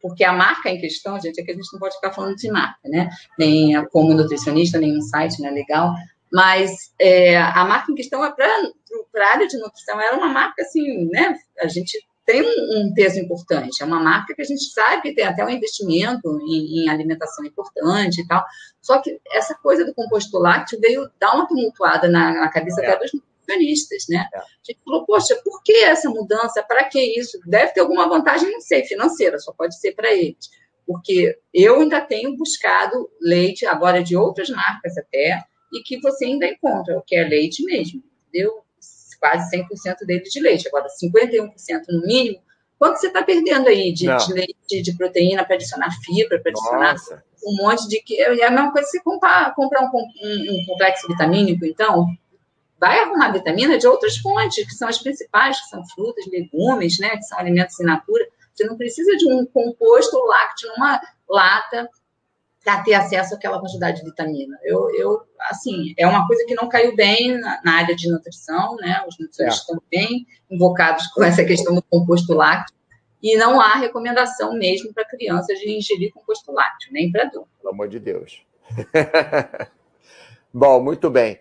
porque a marca em questão, gente, é que a gente não pode ficar falando de marca, né? Nem como nutricionista, nem um site, né? Legal. Mas é, a marca em questão é para a área de nutrição, era uma marca assim, né? A gente tem um, um, peso importante, é uma marca que a gente sabe que tem até um investimento em, em, alimentação importante e tal. Só que essa coisa do composto lácteo veio dar uma tumultuada na, na cabeça é. até dos nutricionistas, né? É. A gente falou, poxa, por que essa mudança? Para que isso? Deve ter alguma vantagem, não sei, financeira, só pode ser para eles. Porque eu ainda tenho buscado leite, agora de outras marcas até, e que você ainda encontra, que é leite mesmo, entendeu? Quase 100% dele de leite. Agora, 51% no mínimo. Quanto você está perdendo aí de, de, leite, de proteína para adicionar fibra, para adicionar Nossa. um monte de. que É a mesma coisa que você comprar, comprar um, um, um complexo vitamínico, então. Vai arrumar vitamina de outras fontes, que são as principais, que são frutas, legumes, né, que são alimentos in natura. Você não precisa de um composto lácteo numa lata para ter acesso àquela quantidade de vitamina. Eu, eu, assim, é uma coisa que não caiu bem na, na área de nutrição, né? Os nutricionistas é. estão bem invocados com essa questão do composto lácteo, e não há recomendação mesmo para crianças de ingerir composto lácteo, nem para adulto. Pelo amor de Deus. Bom, muito bem.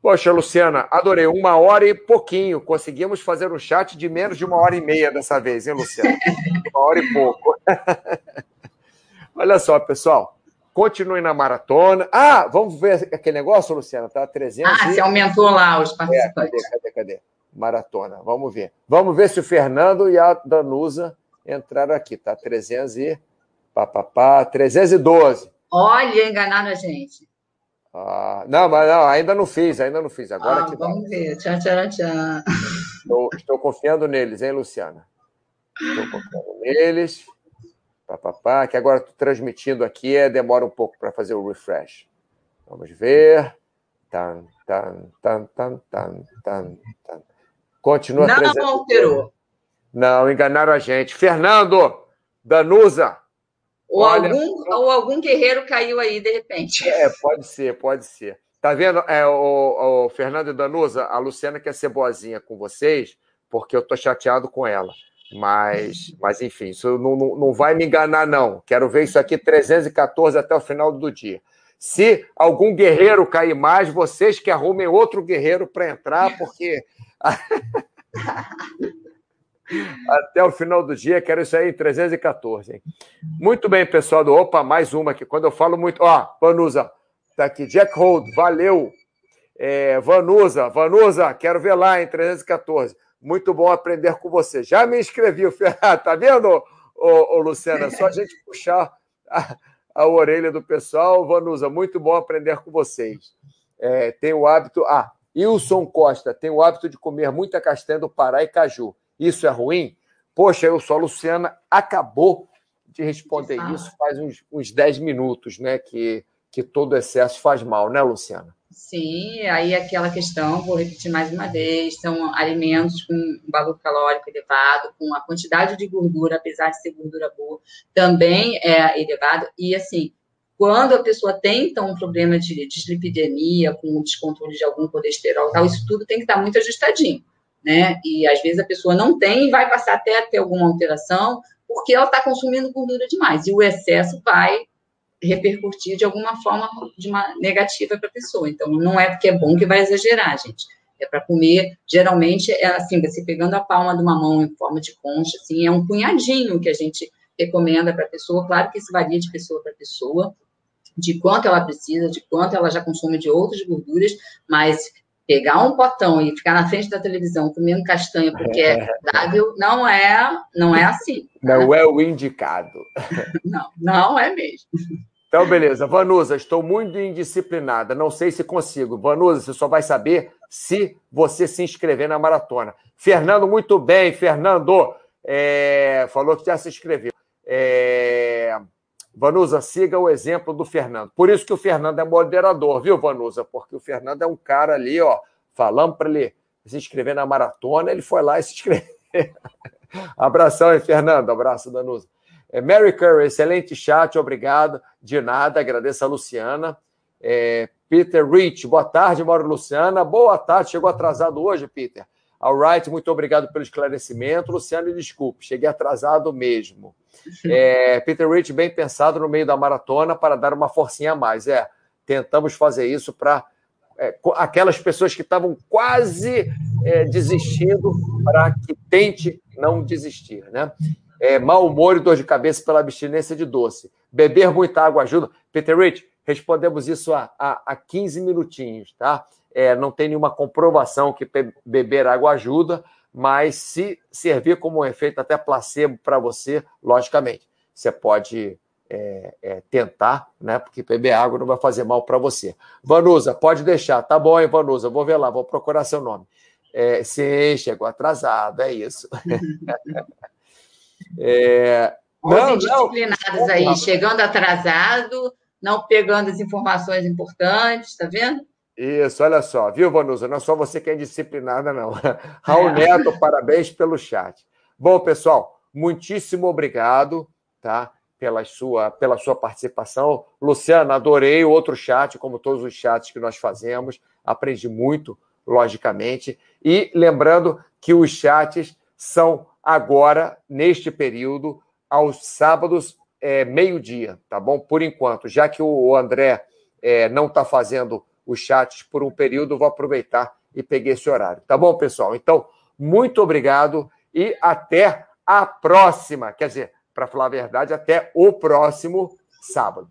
Poxa, Luciana, adorei. Uma hora e pouquinho. Conseguimos fazer um chat de menos de uma hora e meia dessa vez, hein, Luciana? uma hora e pouco. Olha só, pessoal. Continue na maratona. Ah, vamos ver aquele negócio, Luciana? Tá 300. Ah, você aumentou lá os participantes. É, cadê, cadê, cadê? Maratona. Vamos ver. Vamos ver se o Fernando e a Danusa entraram aqui. Tá 300 e. Pá, pá, pá, 312. Olha, enganaram a gente. Ah, não, mas não, ainda não fiz, ainda não fiz. Agora ah, que Vamos ver. Tchau, tchau, tchau. Estou, estou confiando neles, hein, Luciana? Estou confiando neles. Pá, pá, pá, que agora estou transmitindo aqui, é, demora um pouco para fazer o refresh. Vamos ver. Tan, tan, tan, tan, tan, tan, tan. Continua Não, não alterou. Não, enganaram a gente. Fernando, Danusa. Ou, olha... algum, ou algum guerreiro caiu aí de repente. É, pode ser, pode ser. Tá vendo, é, o, o Fernando e Danusa, a Luciana quer ser boazinha com vocês, porque eu tô chateado com ela. Mas, mas enfim, isso não, não, não vai me enganar, não. Quero ver isso aqui 314 até o final do dia. Se algum guerreiro cair mais, vocês que arrumem outro guerreiro para entrar, porque. Até o final do dia, quero isso aí em 314. Hein? Muito bem, pessoal do Opa, mais uma aqui. Quando eu falo muito. Ó, Vanusa, tá aqui. Jack Hold, valeu. É, Vanusa, Vanusa, quero ver lá em 314. Muito bom aprender com você. Já me inscrevi, tá vendo, ô, ô, Luciana, só a gente puxar a, a orelha do pessoal. Vanusa, muito bom aprender com vocês. É, tem o hábito. Ah, Wilson Costa tem o hábito de comer muita castanha do Pará e caju. Isso é ruim? Poxa, eu sou a Luciana, acabou de responder isso faz uns, uns 10 minutos, né? Que, que todo excesso faz mal, né, Luciana? Sim, aí aquela questão, vou repetir mais uma vez, são alimentos com valor calórico elevado, com a quantidade de gordura, apesar de ser gordura boa, também é elevado. E assim, quando a pessoa tem, então, um problema de dislipidemia, com descontrole de algum colesterol, tal, isso tudo tem que estar muito ajustadinho, né? E às vezes a pessoa não tem e vai passar até a ter alguma alteração, porque ela está consumindo gordura demais. E o excesso vai repercutir de alguma forma de uma negativa para a pessoa. Então, não é porque é bom que vai exagerar, gente. É para comer, geralmente, é assim, você pegando a palma de uma mão em forma de concha, assim, é um punhadinho que a gente recomenda para a pessoa. Claro que isso varia de pessoa para pessoa, de quanto ela precisa, de quanto ela já consome de outras gorduras, mas pegar um potão e ficar na frente da televisão comendo castanha porque é saudável, não é, não é assim. Não é o indicado. Não, não é mesmo. Então, beleza. Vanusa, estou muito indisciplinada. Não sei se consigo. Vanusa, você só vai saber se você se inscrever na maratona. Fernando, muito bem. Fernando é... falou que já se inscreveu. É... Vanusa, siga o exemplo do Fernando. Por isso que o Fernando é moderador, viu, Vanusa? Porque o Fernando é um cara ali, ó, falando para ele se inscrever na maratona, ele foi lá e se inscreveu. Abração aí, Fernando. Abraço, Danusa. É, Mary Curry, excelente chat, obrigado. De nada, agradeço a Luciana. É, Peter Rich, boa tarde, Mauro Luciana. Boa tarde, chegou atrasado hoje, Peter. Alright, muito obrigado pelo esclarecimento. Luciano, desculpe, cheguei atrasado mesmo. É, Peter Rich, bem pensado no meio da maratona para dar uma forcinha a mais. É, tentamos fazer isso para é, aquelas pessoas que estavam quase é, desistindo, para que tente não desistir, né? É, mau humor e dor de cabeça pela abstinência de doce. Beber muita água ajuda. Peter Rich, respondemos isso há, há, há 15 minutinhos, tá? É, não tem nenhuma comprovação que beber água ajuda, mas se servir como um efeito até placebo para você, logicamente, você pode é, é, tentar, né? Porque beber água não vai fazer mal para você. Vanusa, pode deixar, tá bom, hein, Vanusa? Vou ver lá, vou procurar seu nome. É, sim, chegou atrasado, é isso. É... Não, disciplinados não. aí, chegando atrasado, não pegando as informações importantes, tá vendo? Isso, olha só, viu, Vanusa? Não é só você que é disciplinada, não. Raul é. Neto, parabéns pelo chat. Bom, pessoal, muitíssimo obrigado, tá? Pela sua, pela sua participação. Luciana, adorei o outro chat, como todos os chats que nós fazemos. Aprendi muito, logicamente. E lembrando que os chats são agora, neste período, aos sábados, é, meio-dia, tá bom? Por enquanto, já que o André é, não está fazendo os chats por um período, vou aproveitar e peguei esse horário, tá bom, pessoal? Então, muito obrigado e até a próxima. Quer dizer, para falar a verdade, até o próximo sábado.